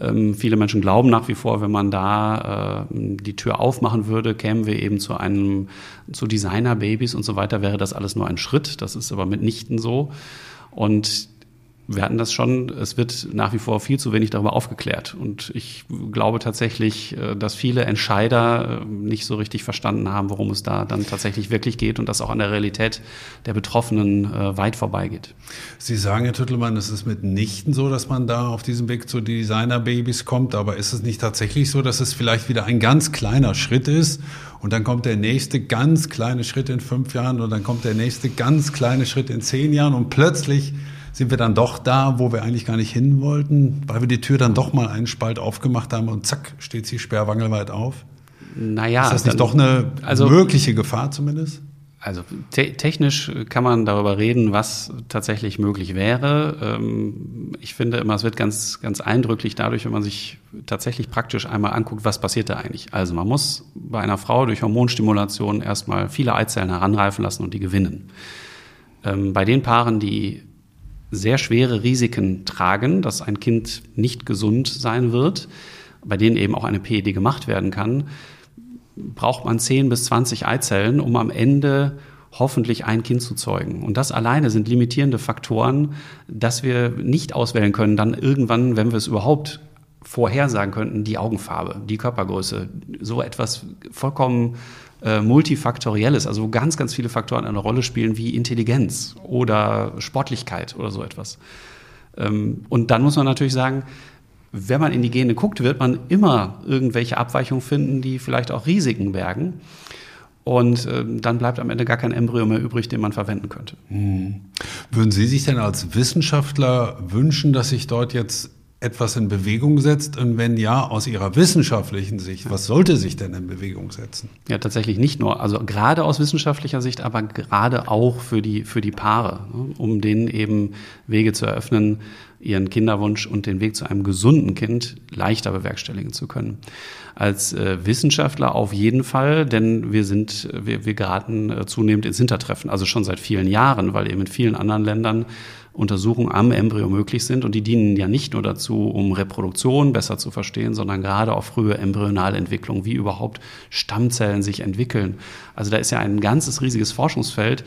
Ähm, viele Menschen glauben nach wie vor, wenn man da äh, die Tür aufmachen würde, kämen wir eben zu einem, zu Designer-Babys und so weiter, wäre das alles nur ein Schritt. Das ist aber mitnichten so. Und wir hatten das schon, es wird nach wie vor viel zu wenig darüber aufgeklärt. Und ich glaube tatsächlich, äh, dass viele Entscheider äh, nicht so richtig verstanden haben, worum es da dann tatsächlich wirklich geht und das auch an der Realität der Betroffenen äh, weit vorbeigeht. Sie sagen, Herr Tüttelmann, es ist mitnichten so, dass man da auf diesem Weg zu Designer-Babys kommt. Aber ist es nicht tatsächlich so, dass es vielleicht wieder ein ganz kleiner Schritt ist und dann kommt der nächste ganz kleine Schritt in fünf Jahren und dann kommt der nächste ganz kleine Schritt in zehn Jahren und plötzlich sind wir dann doch da, wo wir eigentlich gar nicht hin wollten, weil wir die Tür dann doch mal einen Spalt aufgemacht haben und zack, steht sie sperrwangelweit auf? Naja. Ist das nicht dann, doch eine also, mögliche Gefahr zumindest? Also te technisch kann man darüber reden, was tatsächlich möglich wäre. Ähm, ich finde immer, es wird ganz, ganz eindrücklich dadurch, wenn man sich tatsächlich praktisch einmal anguckt, was passiert da eigentlich. Also man muss bei einer Frau durch Hormonstimulation erstmal viele Eizellen heranreifen lassen und die gewinnen. Ähm, bei den Paaren, die sehr schwere Risiken tragen, dass ein Kind nicht gesund sein wird, bei denen eben auch eine PED gemacht werden kann, braucht man 10 bis 20 Eizellen, um am Ende hoffentlich ein Kind zu zeugen. Und das alleine sind limitierende Faktoren, dass wir nicht auswählen können, dann irgendwann, wenn wir es überhaupt vorhersagen könnten, die Augenfarbe, die Körpergröße, so etwas vollkommen äh, multifaktorielles, also wo ganz, ganz viele Faktoren eine Rolle spielen, wie Intelligenz oder Sportlichkeit oder so etwas. Ähm, und dann muss man natürlich sagen, wenn man in die Gene guckt, wird man immer irgendwelche Abweichungen finden, die vielleicht auch Risiken bergen. Und äh, dann bleibt am Ende gar kein Embryo mehr übrig, den man verwenden könnte. Hm. Würden Sie sich denn als Wissenschaftler wünschen, dass sich dort jetzt etwas in Bewegung setzt? Und wenn ja, aus Ihrer wissenschaftlichen Sicht, was sollte sich denn in Bewegung setzen? Ja, tatsächlich nicht nur. Also gerade aus wissenschaftlicher Sicht, aber gerade auch für die, für die Paare, ne, um denen eben Wege zu eröffnen, ihren Kinderwunsch und den Weg zu einem gesunden Kind leichter bewerkstelligen zu können. Als äh, Wissenschaftler auf jeden Fall, denn wir sind, wir, wir geraten äh, zunehmend ins Hintertreffen, also schon seit vielen Jahren, weil eben in vielen anderen Ländern Untersuchungen am Embryo möglich sind. Und die dienen ja nicht nur dazu, um Reproduktion besser zu verstehen, sondern gerade auch frühe Embryonalentwicklung, wie überhaupt Stammzellen sich entwickeln. Also da ist ja ein ganzes riesiges Forschungsfeld.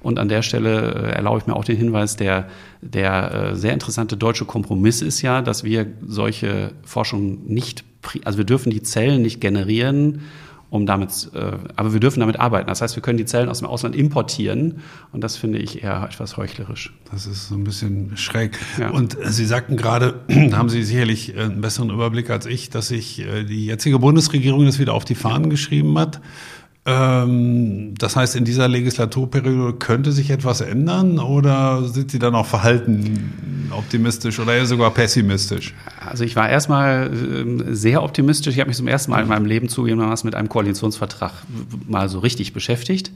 Und an der Stelle äh, erlaube ich mir auch den Hinweis, der, der äh, sehr interessante deutsche Kompromiss ist ja, dass wir solche Forschung nicht, also wir dürfen die Zellen nicht generieren um damit, äh, aber wir dürfen damit arbeiten. Das heißt, wir können die Zellen aus dem Ausland importieren und das finde ich eher etwas heuchlerisch. Das ist so ein bisschen schräg. Ja. Und äh, Sie sagten gerade, da haben Sie sicherlich äh, einen besseren Überblick als ich, dass sich äh, die jetzige Bundesregierung das wieder auf die Fahnen geschrieben hat. Ähm, das heißt, in dieser Legislaturperiode könnte sich etwas ändern oder sind Sie dann auch verhalten optimistisch oder eher sogar pessimistisch? Also ich war erstmal ähm, sehr optimistisch. Ich habe mich zum ersten Mal in meinem Leben zugegebenermaßen mit einem Koalitionsvertrag mal so richtig beschäftigt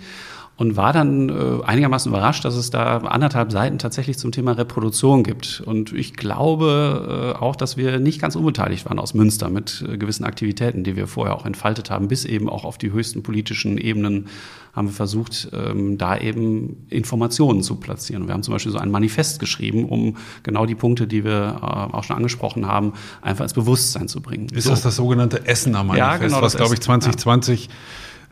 und war dann äh, einigermaßen überrascht, dass es da anderthalb Seiten tatsächlich zum Thema Reproduktion gibt. Und ich glaube äh, auch, dass wir nicht ganz unbeteiligt waren aus Münster mit äh, gewissen Aktivitäten, die wir vorher auch entfaltet haben, bis eben auch auf die höchsten politischen Ebenen haben wir versucht, ähm, da eben Informationen zu platzieren. Wir haben zum Beispiel so ein Manifest geschrieben, um genau die Punkte, die wir äh, auch schon angesprochen haben, einfach ins Bewusstsein zu bringen. Ist so. das das sogenannte Essener Manifest, ja, genau, was, glaube ich, 2020 ja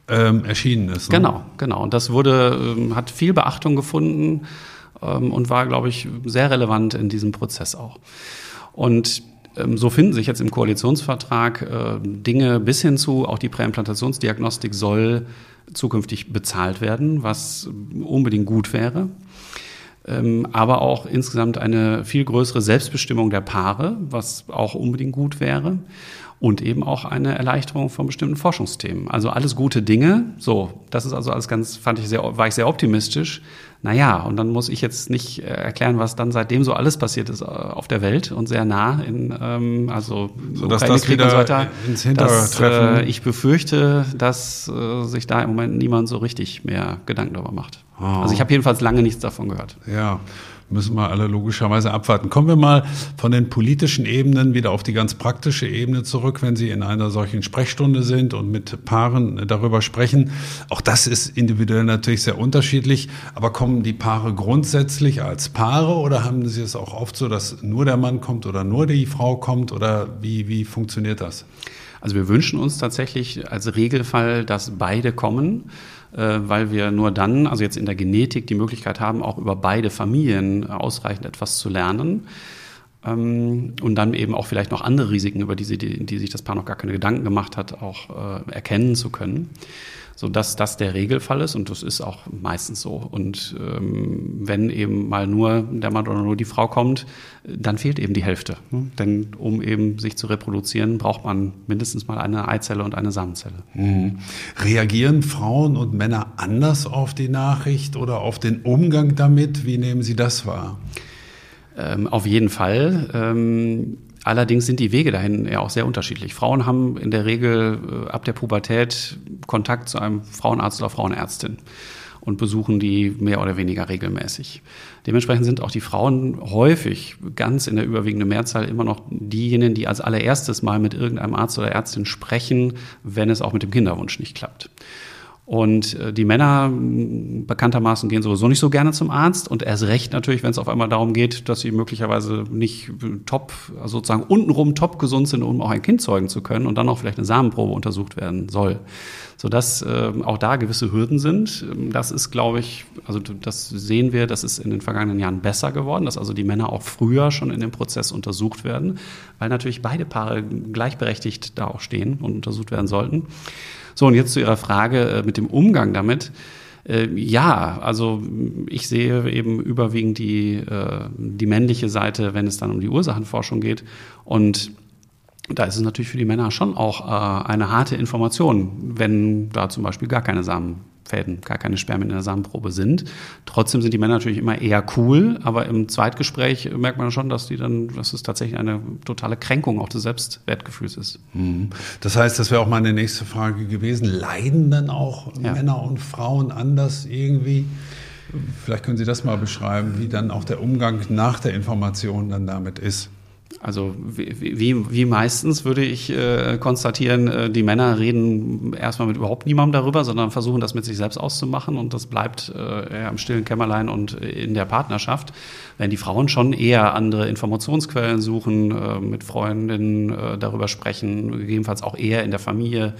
ähm, erschienen ist. Ne? Genau, genau. Und das wurde, ähm, hat viel Beachtung gefunden ähm, und war, glaube ich, sehr relevant in diesem Prozess auch. Und ähm, so finden sich jetzt im Koalitionsvertrag äh, Dinge bis hin zu, auch die Präimplantationsdiagnostik soll zukünftig bezahlt werden, was unbedingt gut wäre. Ähm, aber auch insgesamt eine viel größere Selbstbestimmung der Paare, was auch unbedingt gut wäre. Und eben auch eine Erleichterung von bestimmten Forschungsthemen. Also alles gute Dinge. So, das ist also alles ganz, fand ich sehr, war ich sehr optimistisch. Naja, und dann muss ich jetzt nicht äh, erklären, was dann seitdem so alles passiert ist äh, auf der Welt und sehr nah in, ähm, also so, dass das wieder so weiter, ins Hintertreffen. Dass, äh, ich befürchte, dass äh, sich da im Moment niemand so richtig mehr Gedanken darüber macht. Oh. Also ich habe jedenfalls lange nichts davon gehört. Ja müssen wir alle logischerweise abwarten. Kommen wir mal von den politischen Ebenen wieder auf die ganz praktische Ebene zurück, wenn Sie in einer solchen Sprechstunde sind und mit Paaren darüber sprechen. Auch das ist individuell natürlich sehr unterschiedlich, aber kommen die Paare grundsätzlich als Paare oder haben Sie es auch oft so, dass nur der Mann kommt oder nur die Frau kommt oder wie, wie funktioniert das? Also wir wünschen uns tatsächlich als Regelfall, dass beide kommen. Äh, weil wir nur dann, also jetzt in der Genetik, die Möglichkeit haben, auch über beide Familien ausreichend etwas zu lernen ähm, und dann eben auch vielleicht noch andere Risiken, über die, sie, die, die sich das Paar noch gar keine Gedanken gemacht hat, auch äh, erkennen zu können so dass das der Regelfall ist und das ist auch meistens so. Und ähm, wenn eben mal nur der Mann oder nur die Frau kommt, dann fehlt eben die Hälfte. Ne? Denn um eben sich zu reproduzieren, braucht man mindestens mal eine Eizelle und eine Samenzelle. Mhm. Reagieren Frauen und Männer anders auf die Nachricht oder auf den Umgang damit? Wie nehmen Sie das wahr? Ähm, auf jeden Fall. Ähm, Allerdings sind die Wege dahin ja auch sehr unterschiedlich. Frauen haben in der Regel äh, ab der Pubertät Kontakt zu einem Frauenarzt oder Frauenärztin und besuchen die mehr oder weniger regelmäßig. Dementsprechend sind auch die Frauen häufig, ganz in der überwiegenden Mehrzahl, immer noch diejenigen, die als allererstes mal mit irgendeinem Arzt oder Ärztin sprechen, wenn es auch mit dem Kinderwunsch nicht klappt. Und äh, die Männer bekanntermaßen gehen sowieso nicht so gerne zum Arzt und erst recht natürlich, wenn es auf einmal darum geht, dass sie möglicherweise nicht top, also sozusagen untenrum top gesund sind, um auch ein Kind zeugen zu können und dann auch vielleicht eine Samenprobe untersucht werden soll. Sodass äh, auch da gewisse Hürden sind. Das ist, glaube ich, also das sehen wir, das ist in den vergangenen Jahren besser geworden, dass also die Männer auch früher schon in dem Prozess untersucht werden, weil natürlich beide Paare gleichberechtigt da auch stehen und untersucht werden sollten. So, und jetzt zu Ihrer Frage äh, mit dem Umgang damit. Äh, ja, also ich sehe eben überwiegend die, äh, die männliche Seite, wenn es dann um die Ursachenforschung geht. Und da ist es natürlich für die Männer schon auch äh, eine harte Information, wenn da zum Beispiel gar keine Samen Fäden, gar keine Spermien in der Samenprobe sind. Trotzdem sind die Männer natürlich immer eher cool, aber im Zweitgespräch merkt man schon, dass die dann, dass es tatsächlich eine totale Kränkung auch des Selbstwertgefühls ist. Mhm. Das heißt, das wäre auch meine nächste Frage gewesen. Leiden dann auch ja. Männer und Frauen anders irgendwie? Vielleicht können Sie das mal beschreiben, wie dann auch der Umgang nach der Information dann damit ist. Also wie, wie, wie meistens würde ich äh, konstatieren, äh, die Männer reden erstmal mit überhaupt niemandem darüber, sondern versuchen das mit sich selbst auszumachen und das bleibt äh, im stillen Kämmerlein und in der Partnerschaft. Wenn die Frauen schon eher andere Informationsquellen suchen, äh, mit Freundinnen äh, darüber sprechen, gegebenenfalls auch eher in der Familie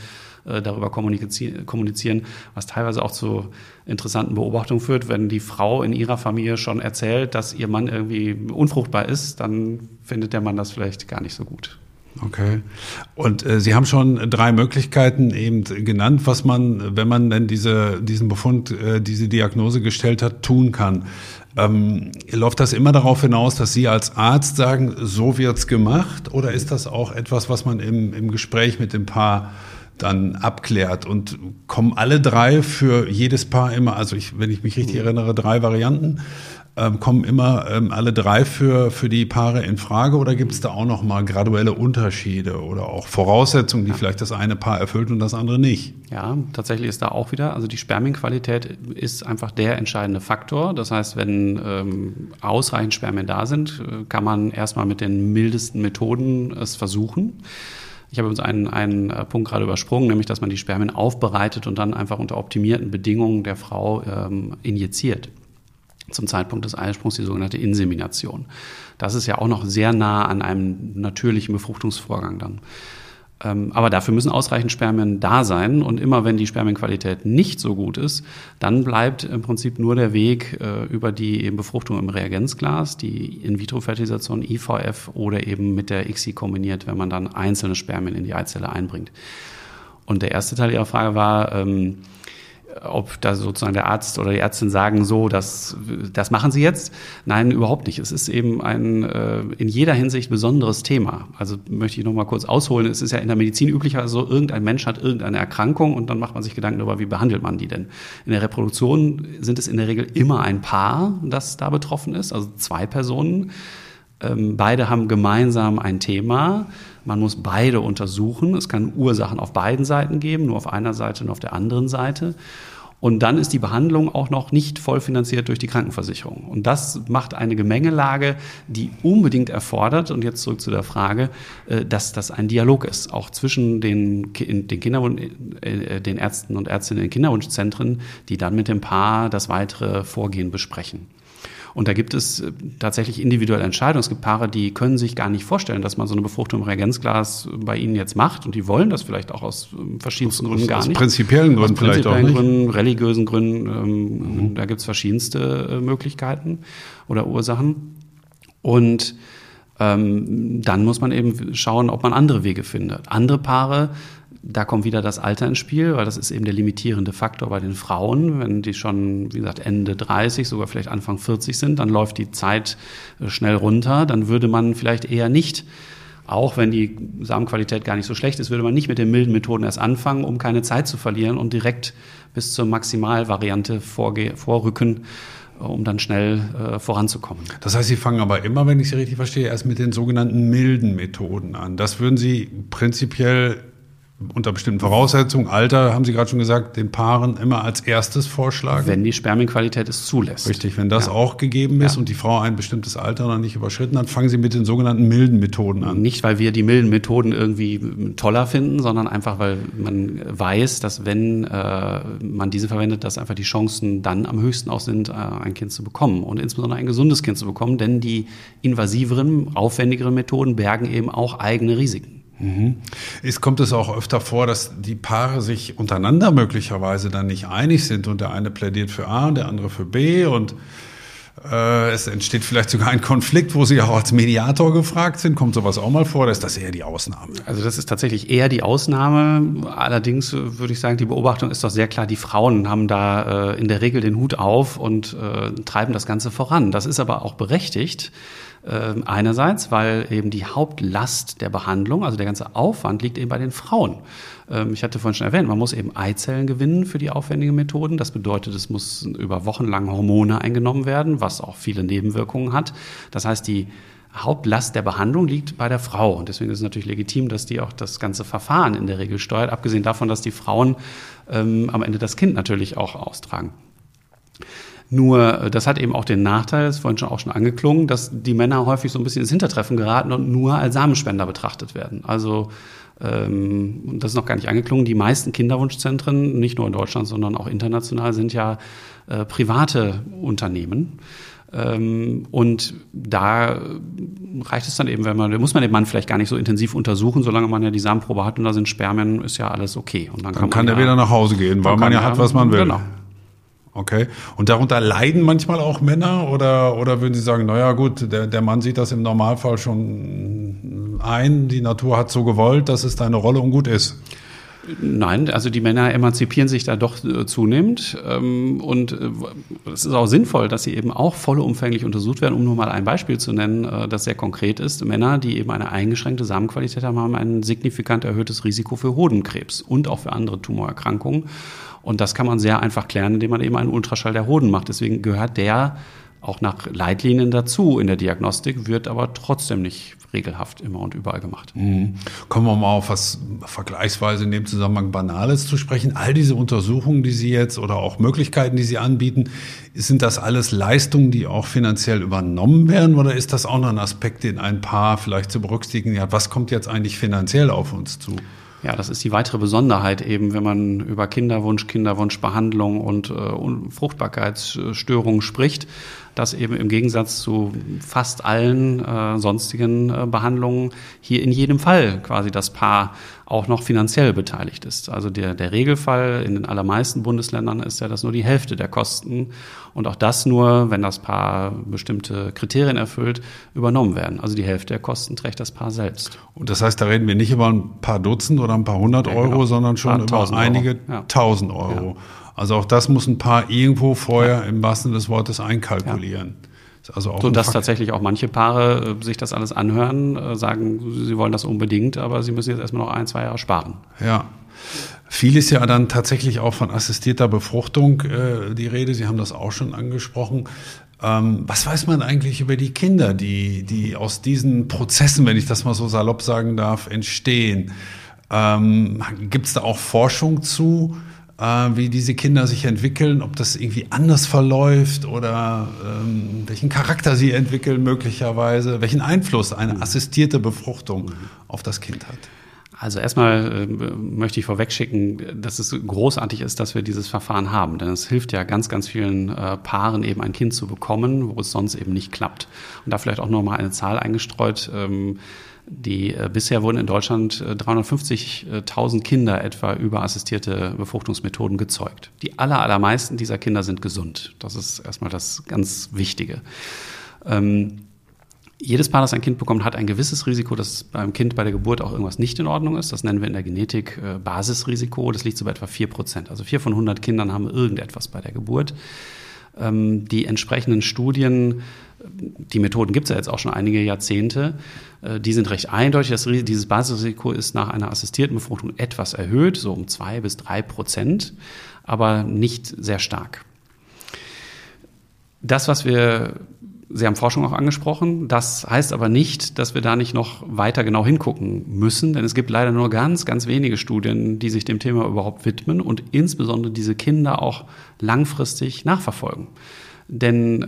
äh, darüber kommunizieren, was teilweise auch zu interessanten Beobachtungen führt. Wenn die Frau in ihrer Familie schon erzählt, dass ihr Mann irgendwie unfruchtbar ist, dann findet der Mann das vielleicht gar nicht so gut. Okay. Und äh, Sie haben schon drei Möglichkeiten eben genannt, was man, wenn man denn diese, diesen Befund, äh, diese Diagnose gestellt hat, tun kann. Ähm, läuft das immer darauf hinaus, dass Sie als Arzt sagen, so wird's gemacht? Oder ist das auch etwas, was man im, im Gespräch mit dem Paar dann abklärt. Und kommen alle drei für jedes Paar immer, also ich, wenn ich mich richtig erinnere, drei Varianten, ähm, kommen immer ähm, alle drei für, für die Paare in Frage oder gibt es da auch nochmal graduelle Unterschiede oder auch Voraussetzungen, die ja. vielleicht das eine Paar erfüllt und das andere nicht? Ja, tatsächlich ist da auch wieder, also die Spermienqualität ist einfach der entscheidende Faktor. Das heißt, wenn ähm, ausreichend Spermien da sind, äh, kann man erstmal mit den mildesten Methoden es versuchen. Ich habe uns einen, einen äh, Punkt gerade übersprungen, nämlich dass man die Spermien aufbereitet und dann einfach unter optimierten Bedingungen der Frau ähm, injiziert. Zum Zeitpunkt des Eisprungs die sogenannte Insemination. Das ist ja auch noch sehr nah an einem natürlichen Befruchtungsvorgang dann. Ähm, aber dafür müssen ausreichend Spermien da sein. Und immer wenn die Spermienqualität nicht so gut ist, dann bleibt im Prinzip nur der Weg äh, über die Befruchtung im Reagenzglas, die In-vitro-Fertilisation IVF oder eben mit der ICSI kombiniert, wenn man dann einzelne Spermien in die Eizelle einbringt. Und der erste Teil Ihrer Frage war, ähm, ob da sozusagen der Arzt oder die Ärztin sagen, so, das, das machen Sie jetzt. Nein, überhaupt nicht. Es ist eben ein äh, in jeder Hinsicht besonderes Thema. Also möchte ich noch mal kurz ausholen. Es ist ja in der Medizin üblicherweise so, irgendein Mensch hat irgendeine Erkrankung und dann macht man sich Gedanken darüber, wie behandelt man die denn. In der Reproduktion sind es in der Regel immer ein Paar, das da betroffen ist, also zwei Personen. Ähm, beide haben gemeinsam ein Thema. Man muss beide untersuchen. Es kann Ursachen auf beiden Seiten geben, nur auf einer Seite und auf der anderen Seite. Und dann ist die Behandlung auch noch nicht voll finanziert durch die Krankenversicherung. Und das macht eine Gemengelage, die unbedingt erfordert, und jetzt zurück zu der Frage, äh, dass das ein Dialog ist, auch zwischen den, den, Kinderwunsch, äh, den Ärzten und Ärztinnen in Kinderwunschzentren, die dann mit dem Paar das weitere Vorgehen besprechen. Und da gibt es äh, tatsächlich individuelle Entscheidungen. Es gibt Paare, die können sich gar nicht vorstellen, dass man so eine Befruchtung im Reagenzglas bei ihnen jetzt macht. Und die wollen das vielleicht auch aus ähm, verschiedensten aus, Gründen gar aus nicht. Aus prinzipiellen Gründen aus vielleicht auch nicht. Gründen, religiösen Gründen. Ähm, mhm. Da gibt es verschiedenste äh, Möglichkeiten oder Ursachen. Und ähm, dann muss man eben schauen, ob man andere Wege findet. Andere Paare da kommt wieder das Alter ins Spiel, weil das ist eben der limitierende Faktor bei den Frauen. Wenn die schon, wie gesagt, Ende 30, sogar vielleicht Anfang 40 sind, dann läuft die Zeit äh, schnell runter. Dann würde man vielleicht eher nicht auch wenn die Samenqualität gar nicht so schlecht ist, würde man nicht mit den milden Methoden erst anfangen, um keine Zeit zu verlieren und direkt bis zur Maximalvariante vorrücken, äh, um dann schnell äh, voranzukommen. Das heißt, Sie fangen aber immer, wenn ich Sie richtig verstehe, erst mit den sogenannten milden Methoden an. Das würden Sie prinzipiell unter bestimmten Voraussetzungen, Alter, haben Sie gerade schon gesagt, den Paaren immer als erstes vorschlagen? Wenn die Spermienqualität es zulässt. Richtig, wenn das ja. auch gegeben ist ja. und die Frau ein bestimmtes Alter noch nicht überschritten hat, fangen Sie mit den sogenannten milden Methoden an. Nicht, weil wir die milden Methoden irgendwie toller finden, sondern einfach, weil man weiß, dass wenn äh, man diese verwendet, dass einfach die Chancen dann am höchsten auch sind, äh, ein Kind zu bekommen und insbesondere ein gesundes Kind zu bekommen, denn die invasiveren, aufwendigeren Methoden bergen eben auch eigene Risiken. Mhm. Es kommt es auch öfter vor, dass die Paare sich untereinander möglicherweise dann nicht einig sind und der eine plädiert für A und der andere für B und äh, es entsteht vielleicht sogar ein Konflikt, wo Sie auch als Mediator gefragt sind. Kommt sowas auch mal vor oder ist das eher die Ausnahme? Also das ist tatsächlich eher die Ausnahme. Allerdings würde ich sagen, die Beobachtung ist doch sehr klar, die Frauen haben da äh, in der Regel den Hut auf und äh, treiben das Ganze voran. Das ist aber auch berechtigt. Ähm, einerseits, weil eben die Hauptlast der Behandlung, also der ganze Aufwand, liegt eben bei den Frauen. Ähm, ich hatte vorhin schon erwähnt, man muss eben Eizellen gewinnen für die aufwendigen Methoden. Das bedeutet, es muss über Wochen lang Hormone eingenommen werden, was auch viele Nebenwirkungen hat. Das heißt, die Hauptlast der Behandlung liegt bei der Frau. Und deswegen ist es natürlich legitim, dass die auch das ganze Verfahren in der Regel steuert, abgesehen davon, dass die Frauen ähm, am Ende das Kind natürlich auch austragen. Nur, äh, das hat eben auch den Nachteil, das ist vorhin schon auch schon angeklungen, dass die Männer häufig so ein bisschen ins Hintertreffen geraten und nur als Samenspender betrachtet werden. Also, ähm, das ist noch gar nicht angeklungen, die meisten Kinderwunschzentren, nicht nur in Deutschland, sondern auch international, sind ja äh, private Unternehmen. Ähm, und da reicht es dann eben, wenn man, da muss man den Mann vielleicht gar nicht so intensiv untersuchen, solange man ja die Samenprobe hat und da sind Spermien, ist ja alles okay. Und dann, dann kann, kann er ja, wieder nach Hause gehen, weil man ja hat, was man will. Genau. Okay. Und darunter leiden manchmal auch Männer oder, oder würden Sie sagen, naja gut, der, der Mann sieht das im Normalfall schon ein, die Natur hat so gewollt, dass es deine Rolle und gut ist? Nein, also die Männer emanzipieren sich da doch äh, zunehmend ähm, und äh, es ist auch sinnvoll, dass sie eben auch vollumfänglich untersucht werden, um nur mal ein Beispiel zu nennen, äh, das sehr konkret ist. Männer, die eben eine eingeschränkte Samenqualität haben, haben ein signifikant erhöhtes Risiko für Hodenkrebs und auch für andere Tumorerkrankungen. Und das kann man sehr einfach klären, indem man eben einen Ultraschall der Hoden macht. Deswegen gehört der auch nach Leitlinien dazu in der Diagnostik, wird aber trotzdem nicht regelhaft immer und überall gemacht. Mhm. Kommen wir mal auf was vergleichsweise in dem Zusammenhang Banales zu sprechen. All diese Untersuchungen, die Sie jetzt oder auch Möglichkeiten, die Sie anbieten, sind das alles Leistungen, die auch finanziell übernommen werden oder ist das auch noch ein Aspekt, den ein Paar vielleicht zu berücksichtigen hat? Was kommt jetzt eigentlich finanziell auf uns zu? Ja, das ist die weitere Besonderheit eben, wenn man über Kinderwunsch, Kinderwunschbehandlung und äh, Fruchtbarkeitsstörungen spricht, dass eben im Gegensatz zu fast allen äh, sonstigen äh, Behandlungen hier in jedem Fall quasi das Paar auch noch finanziell beteiligt ist. Also der, der Regelfall in den allermeisten Bundesländern ist ja, dass nur die Hälfte der Kosten und auch das nur, wenn das Paar bestimmte Kriterien erfüllt, übernommen werden. Also die Hälfte der Kosten trägt das Paar selbst. Und das heißt, da reden wir nicht über ein paar Dutzend oder ein paar hundert ja, Euro, genau. sondern schon über einige ja. tausend Euro. Ja. Also auch das muss ein Paar irgendwo vorher im wahrsten des Wortes einkalkulieren. Also auch so dass tatsächlich auch manche Paare äh, sich das alles anhören, äh, sagen, sie wollen das unbedingt, aber sie müssen jetzt erstmal noch ein, zwei Jahre sparen. Ja. Viel ist ja dann tatsächlich auch von assistierter Befruchtung äh, die Rede. Sie haben das auch schon angesprochen. Ähm, was weiß man eigentlich über die Kinder, die, die aus diesen Prozessen, wenn ich das mal so salopp sagen darf, entstehen? Ähm, Gibt es da auch Forschung zu? Äh, wie diese Kinder sich entwickeln, ob das irgendwie anders verläuft oder ähm, welchen Charakter sie entwickeln möglicherweise, welchen Einfluss eine assistierte Befruchtung auf das Kind hat. Also erstmal äh, möchte ich vorwegschicken, dass es großartig ist, dass wir dieses Verfahren haben. Denn es hilft ja ganz, ganz vielen äh, Paaren eben ein Kind zu bekommen, wo es sonst eben nicht klappt. Und da vielleicht auch noch mal eine Zahl eingestreut. Ähm, die äh, bisher wurden in Deutschland äh, 350.000 Kinder etwa über assistierte Befruchtungsmethoden gezeugt. Die aller, allermeisten dieser Kinder sind gesund. Das ist erstmal das ganz Wichtige. Ähm, jedes Paar, das ein Kind bekommt, hat ein gewisses Risiko, dass beim Kind bei der Geburt auch irgendwas nicht in Ordnung ist. Das nennen wir in der Genetik äh, Basisrisiko. Das liegt so bei etwa 4 Prozent. Also 4 von 100 Kindern haben irgendetwas bei der Geburt. Ähm, die entsprechenden Studien die Methoden gibt es ja jetzt auch schon einige Jahrzehnte. Äh, die sind recht eindeutig. Das, dieses Basisrisiko ist nach einer assistierten Befruchtung etwas erhöht, so um zwei bis drei Prozent, aber nicht sehr stark. Das, was wir, Sie haben Forschung auch angesprochen, das heißt aber nicht, dass wir da nicht noch weiter genau hingucken müssen, denn es gibt leider nur ganz, ganz wenige Studien, die sich dem Thema überhaupt widmen und insbesondere diese Kinder auch langfristig nachverfolgen. Denn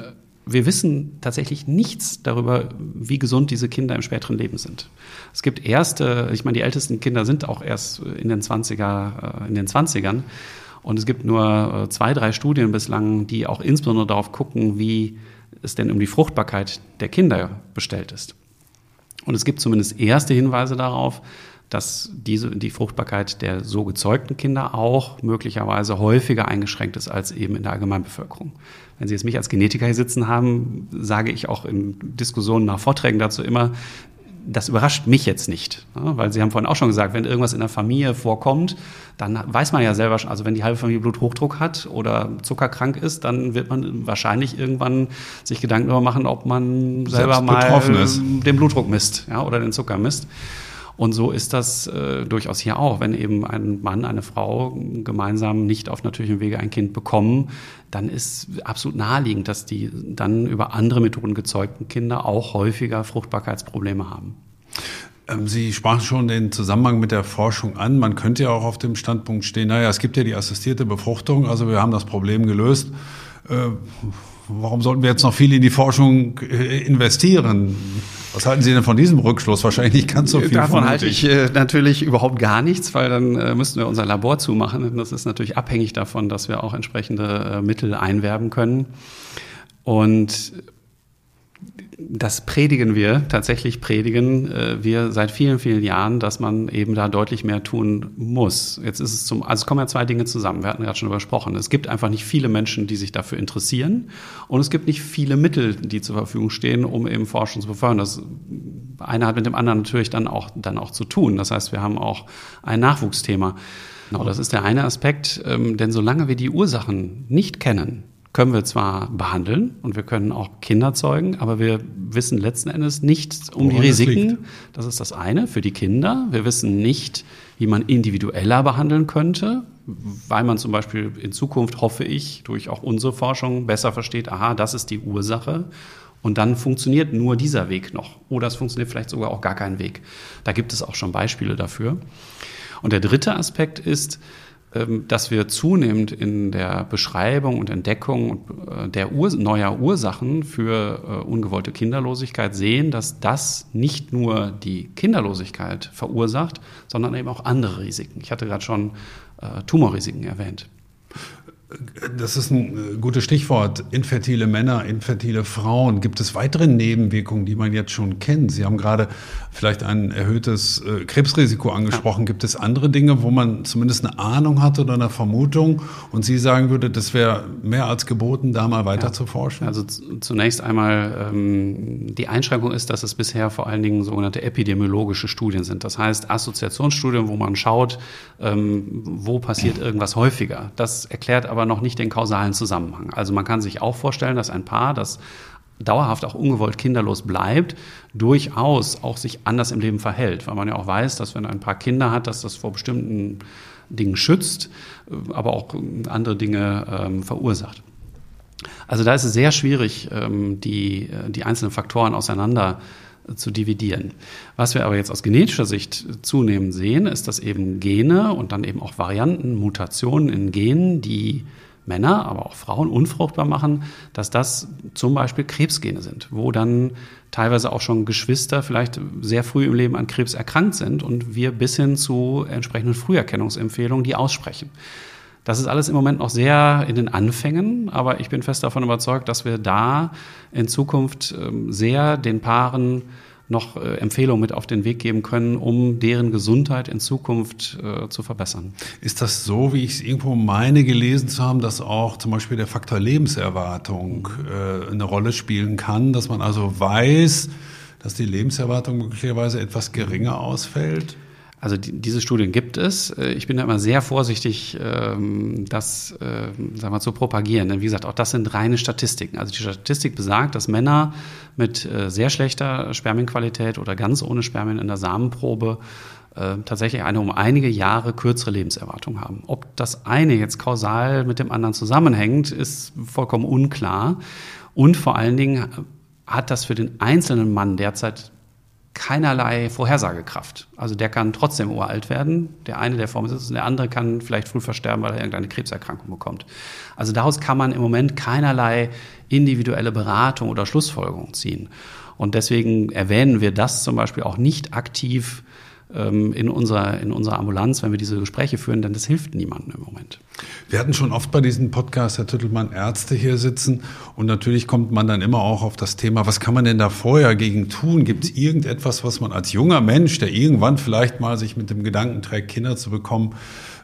wir wissen tatsächlich nichts darüber, wie gesund diese Kinder im späteren Leben sind. Es gibt erste, ich meine, die ältesten Kinder sind auch erst in den 20er, äh, in den 20ern. Und es gibt nur äh, zwei, drei Studien bislang, die auch insbesondere darauf gucken, wie es denn um die Fruchtbarkeit der Kinder bestellt ist. Und es gibt zumindest erste Hinweise darauf, dass diese, die Fruchtbarkeit der so gezeugten Kinder auch möglicherweise häufiger eingeschränkt ist als eben in der Allgemeinbevölkerung. Wenn Sie jetzt mich als Genetiker hier sitzen haben, sage ich auch in Diskussionen nach Vorträgen dazu immer, das überrascht mich jetzt nicht, weil Sie haben vorhin auch schon gesagt, wenn irgendwas in der Familie vorkommt, dann weiß man ja selber schon, also wenn die halbe Familie Bluthochdruck hat oder zuckerkrank ist, dann wird man wahrscheinlich irgendwann sich Gedanken darüber machen, ob man selber mal den Blutdruck misst ja, oder den Zucker misst. Und so ist das äh, durchaus hier auch. Wenn eben ein Mann, eine Frau gemeinsam nicht auf natürlichem Wege ein Kind bekommen, dann ist absolut naheliegend, dass die dann über andere Methoden gezeugten Kinder auch häufiger Fruchtbarkeitsprobleme haben. Ähm, Sie sprachen schon den Zusammenhang mit der Forschung an. Man könnte ja auch auf dem Standpunkt stehen, naja, es gibt ja die assistierte Befruchtung, also wir haben das Problem gelöst. Äh, warum sollten wir jetzt noch viel in die Forschung äh, investieren? Was halten Sie denn von diesem Rückschluss? Wahrscheinlich nicht ganz so viel. Davon halte ich äh, natürlich überhaupt gar nichts, weil dann äh, müssten wir unser Labor zumachen. Und das ist natürlich abhängig davon, dass wir auch entsprechende äh, Mittel einwerben können. Und das predigen wir, tatsächlich predigen äh, wir seit vielen, vielen Jahren, dass man eben da deutlich mehr tun muss. Jetzt ist es zum, also es kommen ja zwei Dinge zusammen. Wir hatten gerade schon übersprochen. Es gibt einfach nicht viele Menschen, die sich dafür interessieren. Und es gibt nicht viele Mittel, die zur Verfügung stehen, um eben Forschung zu befördern. Das eine hat mit dem anderen natürlich dann auch, dann auch zu tun. Das heißt, wir haben auch ein Nachwuchsthema. Genau, das ist der eine Aspekt. Ähm, denn solange wir die Ursachen nicht kennen, können wir zwar behandeln und wir können auch Kinder zeugen, aber wir wissen letzten Endes nicht um Woran die Risiken. Das, das ist das eine für die Kinder. Wir wissen nicht, wie man individueller behandeln könnte, weil man zum Beispiel in Zukunft, hoffe ich, durch auch unsere Forschung besser versteht, aha, das ist die Ursache. Und dann funktioniert nur dieser Weg noch. Oder es funktioniert vielleicht sogar auch gar kein Weg. Da gibt es auch schon Beispiele dafür. Und der dritte Aspekt ist, dass wir zunehmend in der Beschreibung und Entdeckung äh, der Ur neuer Ursachen für äh, ungewollte Kinderlosigkeit sehen, dass das nicht nur die Kinderlosigkeit verursacht, sondern eben auch andere Risiken. Ich hatte gerade schon äh, Tumorrisiken erwähnt. Das ist ein äh, gutes Stichwort. Infertile Männer, infertile Frauen. Gibt es weitere Nebenwirkungen, die man jetzt schon kennt? Sie haben gerade vielleicht ein erhöhtes äh, Krebsrisiko angesprochen. Gibt es andere Dinge, wo man zumindest eine Ahnung hat oder eine Vermutung und Sie sagen würde, das wäre mehr als geboten, da mal weiter ja. zu forschen? Also zunächst einmal ähm, die Einschränkung ist, dass es bisher vor allen Dingen sogenannte epidemiologische Studien sind. Das heißt Assoziationsstudien, wo man schaut, ähm, wo passiert irgendwas häufiger. Das erklärt aber aber noch nicht den kausalen Zusammenhang. Also man kann sich auch vorstellen, dass ein Paar, das dauerhaft auch ungewollt kinderlos bleibt, durchaus auch sich anders im Leben verhält, weil man ja auch weiß, dass wenn ein Paar Kinder hat, dass das vor bestimmten Dingen schützt, aber auch andere Dinge ähm, verursacht. Also da ist es sehr schwierig, ähm, die, die einzelnen Faktoren auseinander zu dividieren. Was wir aber jetzt aus genetischer Sicht zunehmend sehen, ist, dass eben Gene und dann eben auch Varianten, Mutationen in Genen, die Männer, aber auch Frauen unfruchtbar machen, dass das zum Beispiel Krebsgene sind, wo dann teilweise auch schon Geschwister vielleicht sehr früh im Leben an Krebs erkrankt sind und wir bis hin zu entsprechenden Früherkennungsempfehlungen die aussprechen. Das ist alles im Moment noch sehr in den Anfängen, aber ich bin fest davon überzeugt, dass wir da in Zukunft ähm, sehr den Paaren noch äh, Empfehlungen mit auf den Weg geben können, um deren Gesundheit in Zukunft äh, zu verbessern. Ist das so, wie ich es irgendwo meine gelesen zu haben, dass auch zum Beispiel der Faktor Lebenserwartung äh, eine Rolle spielen kann, dass man also weiß, dass die Lebenserwartung möglicherweise etwas geringer ausfällt? Also die, diese Studien gibt es. Äh, ich bin da immer sehr vorsichtig, ähm, das äh, sagen wir, zu propagieren. Denn wie gesagt, auch das sind reine Statistiken. Also die Statistik besagt, dass Männer mit äh, sehr schlechter Spermienqualität oder ganz ohne Spermien in der Samenprobe tatsächlich eine um einige Jahre kürzere Lebenserwartung haben. Ob das eine jetzt kausal mit dem anderen zusammenhängt, ist vollkommen unklar. Und vor allen Dingen hat das für den einzelnen Mann derzeit keinerlei Vorhersagekraft. Also der kann trotzdem uralt werden. Der eine, der vor mir sitzt, und der andere kann vielleicht früh versterben, weil er irgendeine Krebserkrankung bekommt. Also daraus kann man im Moment keinerlei individuelle Beratung oder Schlussfolgerung ziehen. Und deswegen erwähnen wir das zum Beispiel auch nicht aktiv in unserer, in unserer Ambulanz, wenn wir diese Gespräche führen, denn das hilft niemandem im Moment. Wir hatten schon oft bei diesem Podcast, Herr Tüttelmann, Ärzte hier sitzen und natürlich kommt man dann immer auch auf das Thema, was kann man denn da vorher gegen tun? Gibt es irgendetwas, was man als junger Mensch, der irgendwann vielleicht mal sich mit dem Gedanken trägt, Kinder zu bekommen,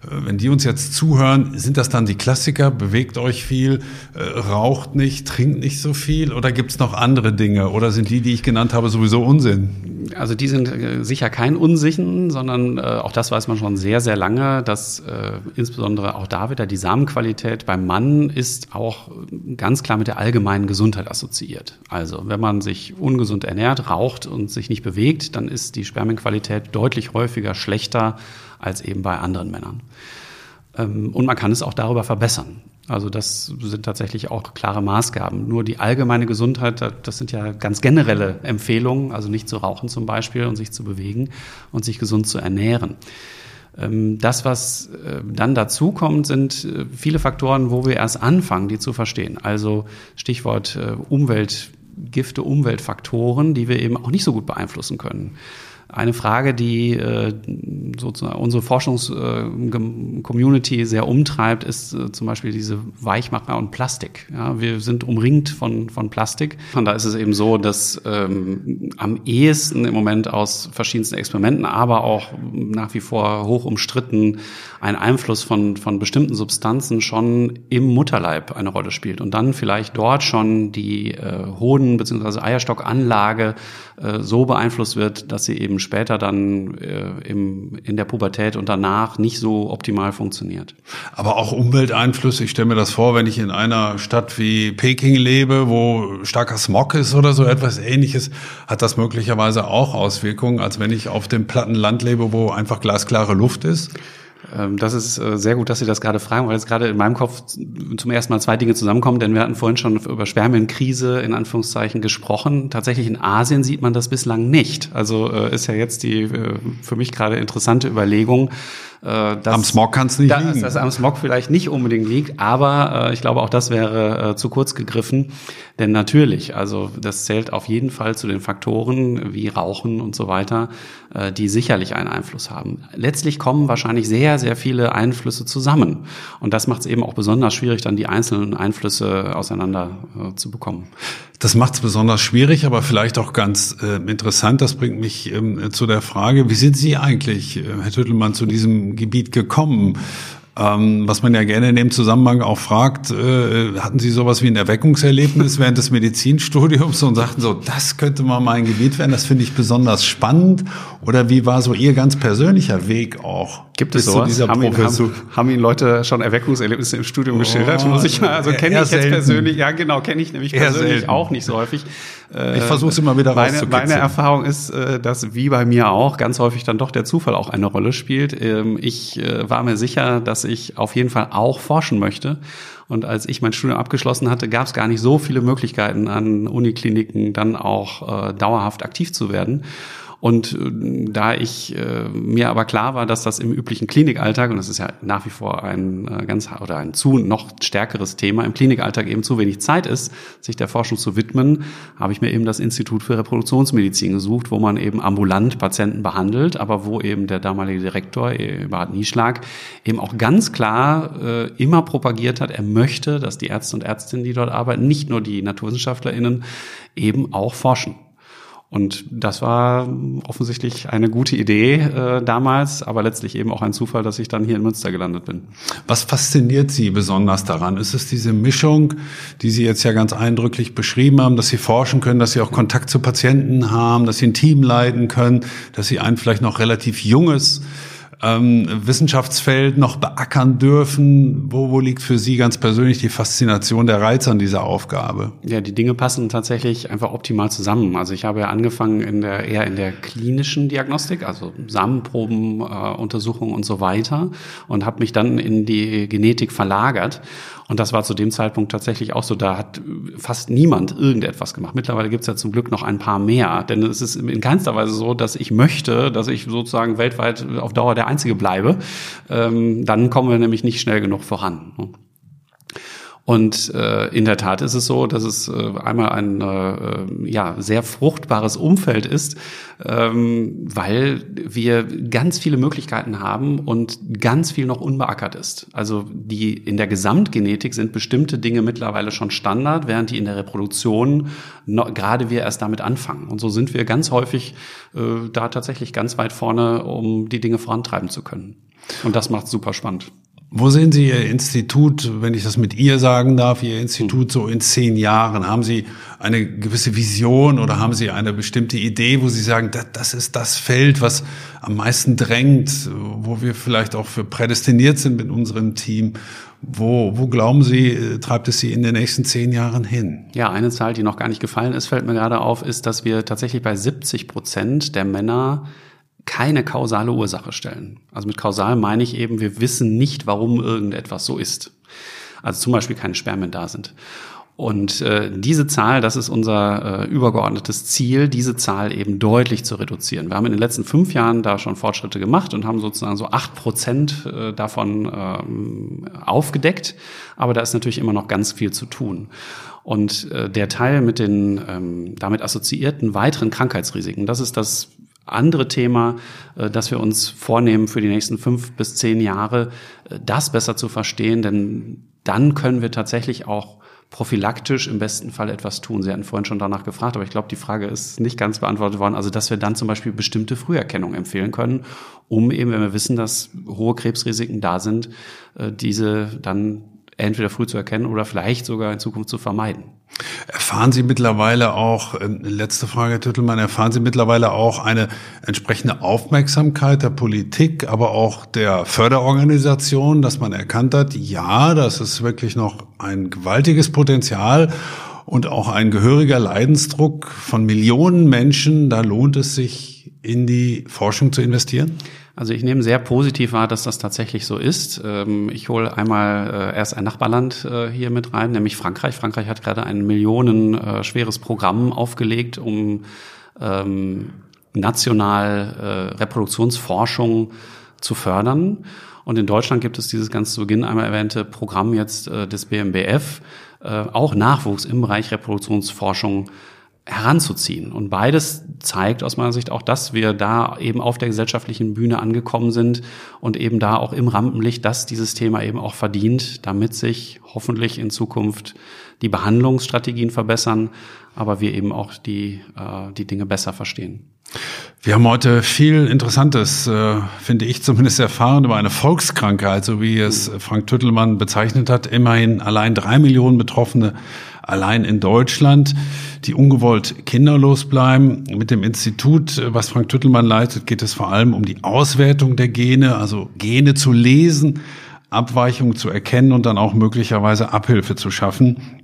äh, wenn die uns jetzt zuhören, sind das dann die Klassiker? Bewegt euch viel, äh, raucht nicht, trinkt nicht so viel oder gibt es noch andere Dinge? Oder sind die, die ich genannt habe, sowieso Unsinn? Also die sind äh, sicher kein Unsinn, sondern äh, auch das weiß man schon sehr, sehr lange, dass äh, insbesondere auch da wieder die Samenqualität beim Mann ist auch ganz klar mit der allgemeinen Gesundheit assoziiert. Also wenn man sich ungesund ernährt, raucht und sich nicht bewegt, dann ist die Spermienqualität deutlich häufiger schlechter als eben bei anderen Männern. Ähm, und man kann es auch darüber verbessern. Also das sind tatsächlich auch klare Maßgaben. Nur die allgemeine Gesundheit, das sind ja ganz generelle Empfehlungen, also nicht zu rauchen zum Beispiel und sich zu bewegen und sich gesund zu ernähren. Ähm, das, was äh, dann dazu kommt, sind äh, viele Faktoren, wo wir erst anfangen, die zu verstehen. Also Stichwort äh, Umweltgifte, Umweltfaktoren, die wir eben auch nicht so gut beeinflussen können. Eine Frage, die äh, sozusagen unsere Forschungscommunity äh, sehr umtreibt, ist äh, zum Beispiel diese Weichmacher und Plastik. Ja, wir sind umringt von, von Plastik. Und da ist es eben so, dass ähm, am ehesten im Moment aus verschiedensten Experimenten, aber auch nach wie vor hoch umstritten, ein Einfluss von, von bestimmten Substanzen schon im Mutterleib eine Rolle spielt. Und dann vielleicht dort schon die äh, Hoden- bzw. Eierstockanlage äh, so beeinflusst wird, dass sie eben später dann äh, im, in der Pubertät und danach nicht so optimal funktioniert. Aber auch Umwelteinflüsse. Ich stelle mir das vor, wenn ich in einer Stadt wie Peking lebe, wo starker Smog ist oder so etwas ähnliches, hat das möglicherweise auch Auswirkungen, als wenn ich auf dem platten Land lebe, wo einfach glasklare Luft ist? Ähm, das ist äh, sehr gut, dass Sie das gerade fragen, weil jetzt gerade in meinem Kopf zum ersten Mal zwei Dinge zusammenkommen, denn wir hatten vorhin schon über Spermienkrise in Anführungszeichen gesprochen. Tatsächlich in Asien sieht man das bislang nicht. Also äh, ist ja jetzt die äh, für mich gerade interessante Überlegung, das, am Smog kann es nicht da, liegen. Dass das am Smog vielleicht nicht unbedingt liegt, aber äh, ich glaube, auch das wäre äh, zu kurz gegriffen. Denn natürlich, also das zählt auf jeden Fall zu den Faktoren wie Rauchen und so weiter, äh, die sicherlich einen Einfluss haben. Letztlich kommen wahrscheinlich sehr, sehr viele Einflüsse zusammen. Und das macht es eben auch besonders schwierig, dann die einzelnen Einflüsse auseinander äh, zu bekommen. Das macht es besonders schwierig, aber vielleicht auch ganz äh, interessant. Das bringt mich ähm, zu der Frage, wie sind Sie eigentlich, äh, Herr Tüttelmann, zu diesem Gebiet gekommen? Ähm, was man ja gerne in dem Zusammenhang auch fragt, äh, hatten Sie sowas wie ein Erweckungserlebnis während des Medizinstudiums und sagten so, das könnte mal mein Gebiet werden, das finde ich besonders spannend? Oder wie war so Ihr ganz persönlicher Weg auch? Gibt es sowas? Haben, ihn, haben, haben Ihnen Leute schon Erweckungserlebnisse im Studium oh, geschildert? Muss ich mal, also kenne ich jetzt selten. persönlich, ja genau, kenne ich nämlich persönlich selten. auch nicht so häufig. Ich versuche es immer wieder meine, meine Erfahrung ist, äh, dass wie bei mir auch ganz häufig dann doch der Zufall auch eine Rolle spielt. Ähm, ich äh, war mir sicher, dass ich auf jeden Fall auch forschen möchte. Und als ich mein Studium abgeschlossen hatte, gab es gar nicht so viele Möglichkeiten an Unikliniken dann auch äh, dauerhaft aktiv zu werden. Und äh, da ich äh, mir aber klar war, dass das im üblichen Klinikalltag, und das ist ja nach wie vor ein äh, ganz oder ein zu noch stärkeres Thema, im Klinikalltag eben zu wenig Zeit ist, sich der Forschung zu widmen, habe ich mir eben das Institut für Reproduktionsmedizin gesucht, wo man eben ambulant Patienten behandelt, aber wo eben der damalige Direktor, Eberhard Nieschlag, eben auch ganz klar immer propagiert hat, er möchte, dass die Ärzte und Ärztinnen, die dort arbeiten, nicht nur die NaturwissenschaftlerInnen, eben auch forschen. Und das war offensichtlich eine gute Idee äh, damals, aber letztlich eben auch ein Zufall, dass ich dann hier in Münster gelandet bin. Was fasziniert Sie besonders daran? Ist es diese Mischung, die Sie jetzt ja ganz eindrücklich beschrieben haben, dass Sie forschen können, dass Sie auch Kontakt zu Patienten haben, dass Sie ein Team leiten können, dass Sie ein vielleicht noch relativ junges ähm, Wissenschaftsfeld noch beackern dürfen? Wo, wo liegt für Sie ganz persönlich die Faszination, der Reiz an dieser Aufgabe? Ja, die Dinge passen tatsächlich einfach optimal zusammen. Also ich habe ja angefangen in der, eher in der klinischen Diagnostik, also Samenproben, äh, Untersuchungen und so weiter und habe mich dann in die Genetik verlagert. Und das war zu dem Zeitpunkt tatsächlich auch so. Da hat fast niemand irgendetwas gemacht. Mittlerweile gibt es ja zum Glück noch ein paar mehr. Denn es ist in keinster Weise so, dass ich möchte, dass ich sozusagen weltweit auf Dauer der Einzige bleibe. Ähm, dann kommen wir nämlich nicht schnell genug voran. Und äh, in der Tat ist es so, dass es äh, einmal ein äh, ja, sehr fruchtbares Umfeld ist, ähm, weil wir ganz viele Möglichkeiten haben und ganz viel noch unbeackert ist. Also die in der Gesamtgenetik sind bestimmte Dinge mittlerweile schon Standard, während die in der Reproduktion noch, gerade wir erst damit anfangen. Und so sind wir ganz häufig äh, da tatsächlich ganz weit vorne, um die Dinge vorantreiben zu können. Und das macht super spannend. Wo sehen Sie Ihr Institut, wenn ich das mit ihr sagen darf, Ihr Institut so in zehn Jahren? Haben Sie eine gewisse Vision oder haben Sie eine bestimmte Idee, wo Sie sagen, das ist das Feld, was am meisten drängt, wo wir vielleicht auch für prädestiniert sind mit unserem Team? Wo, wo glauben Sie, äh, treibt es Sie in den nächsten zehn Jahren hin? Ja, eine Zahl, die noch gar nicht gefallen ist, fällt mir gerade auf, ist, dass wir tatsächlich bei 70 Prozent der Männer keine kausale Ursache stellen. Also mit kausal meine ich eben, wir wissen nicht, warum irgendetwas so ist. Also zum Beispiel keine Spermien da sind. Und äh, diese Zahl, das ist unser äh, übergeordnetes Ziel, diese Zahl eben deutlich zu reduzieren. Wir haben in den letzten fünf Jahren da schon Fortschritte gemacht und haben sozusagen so acht Prozent äh, davon ähm, aufgedeckt. Aber da ist natürlich immer noch ganz viel zu tun. Und äh, der Teil mit den ähm, damit assoziierten weiteren Krankheitsrisiken, das ist das andere Thema, äh, das wir uns vornehmen für die nächsten fünf bis zehn Jahre, äh, das besser zu verstehen, denn dann können wir tatsächlich auch prophylaktisch im besten Fall etwas tun. Sie hatten vorhin schon danach gefragt, aber ich glaube, die Frage ist nicht ganz beantwortet worden. Also, dass wir dann zum Beispiel bestimmte Früherkennung empfehlen können, um eben, wenn wir wissen, dass hohe Krebsrisiken da sind, äh, diese dann entweder früh zu erkennen oder vielleicht sogar in Zukunft zu vermeiden. Erfahren Sie mittlerweile auch, äh, letzte Frage, Herr Tüttelmann, erfahren Sie mittlerweile auch eine entsprechende Aufmerksamkeit der Politik, aber auch der Förderorganisation, dass man erkannt hat, ja, das ist wirklich noch ein gewaltiges Potenzial und auch ein gehöriger Leidensdruck von Millionen Menschen, da lohnt es sich, in die Forschung zu investieren? Also ich nehme sehr positiv wahr, dass das tatsächlich so ist. Ähm, ich hole einmal äh, erst ein Nachbarland äh, hier mit rein, nämlich Frankreich. Frankreich hat gerade ein millionenschweres äh, Programm aufgelegt, um ähm, national Reproduktionsforschung zu fördern. Und in Deutschland gibt es dieses ganz zu Beginn einmal erwähnte Programm jetzt des BMBF, auch Nachwuchs im Bereich Reproduktionsforschung heranzuziehen. Und beides zeigt aus meiner Sicht auch, dass wir da eben auf der gesellschaftlichen Bühne angekommen sind und eben da auch im Rampenlicht, dass dieses Thema eben auch verdient, damit sich hoffentlich in Zukunft die Behandlungsstrategien verbessern, aber wir eben auch die, äh, die Dinge besser verstehen. Wir haben heute viel Interessantes, äh, finde ich zumindest erfahren, über eine Volkskrankheit, so wie es Frank Tüttelmann bezeichnet hat. Immerhin allein drei Millionen Betroffene allein in Deutschland, die ungewollt kinderlos bleiben. Mit dem Institut, was Frank Tüttelmann leitet, geht es vor allem um die Auswertung der Gene, also Gene zu lesen, Abweichungen zu erkennen und dann auch möglicherweise Abhilfe zu schaffen.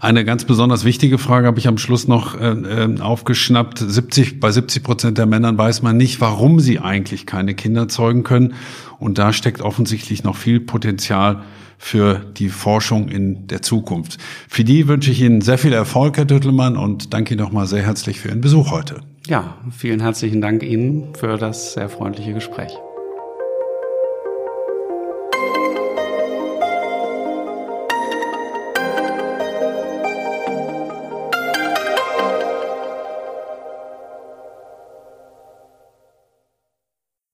Eine ganz besonders wichtige Frage habe ich am Schluss noch äh, äh aufgeschnappt. 70, bei 70 Prozent der Männern weiß man nicht, warum sie eigentlich keine Kinder zeugen können. Und da steckt offensichtlich noch viel Potenzial für die Forschung in der Zukunft. Für die wünsche ich Ihnen sehr viel Erfolg, Herr Düttelmann, und danke Ihnen nochmal sehr herzlich für Ihren Besuch heute. Ja, vielen herzlichen Dank Ihnen für das sehr freundliche Gespräch.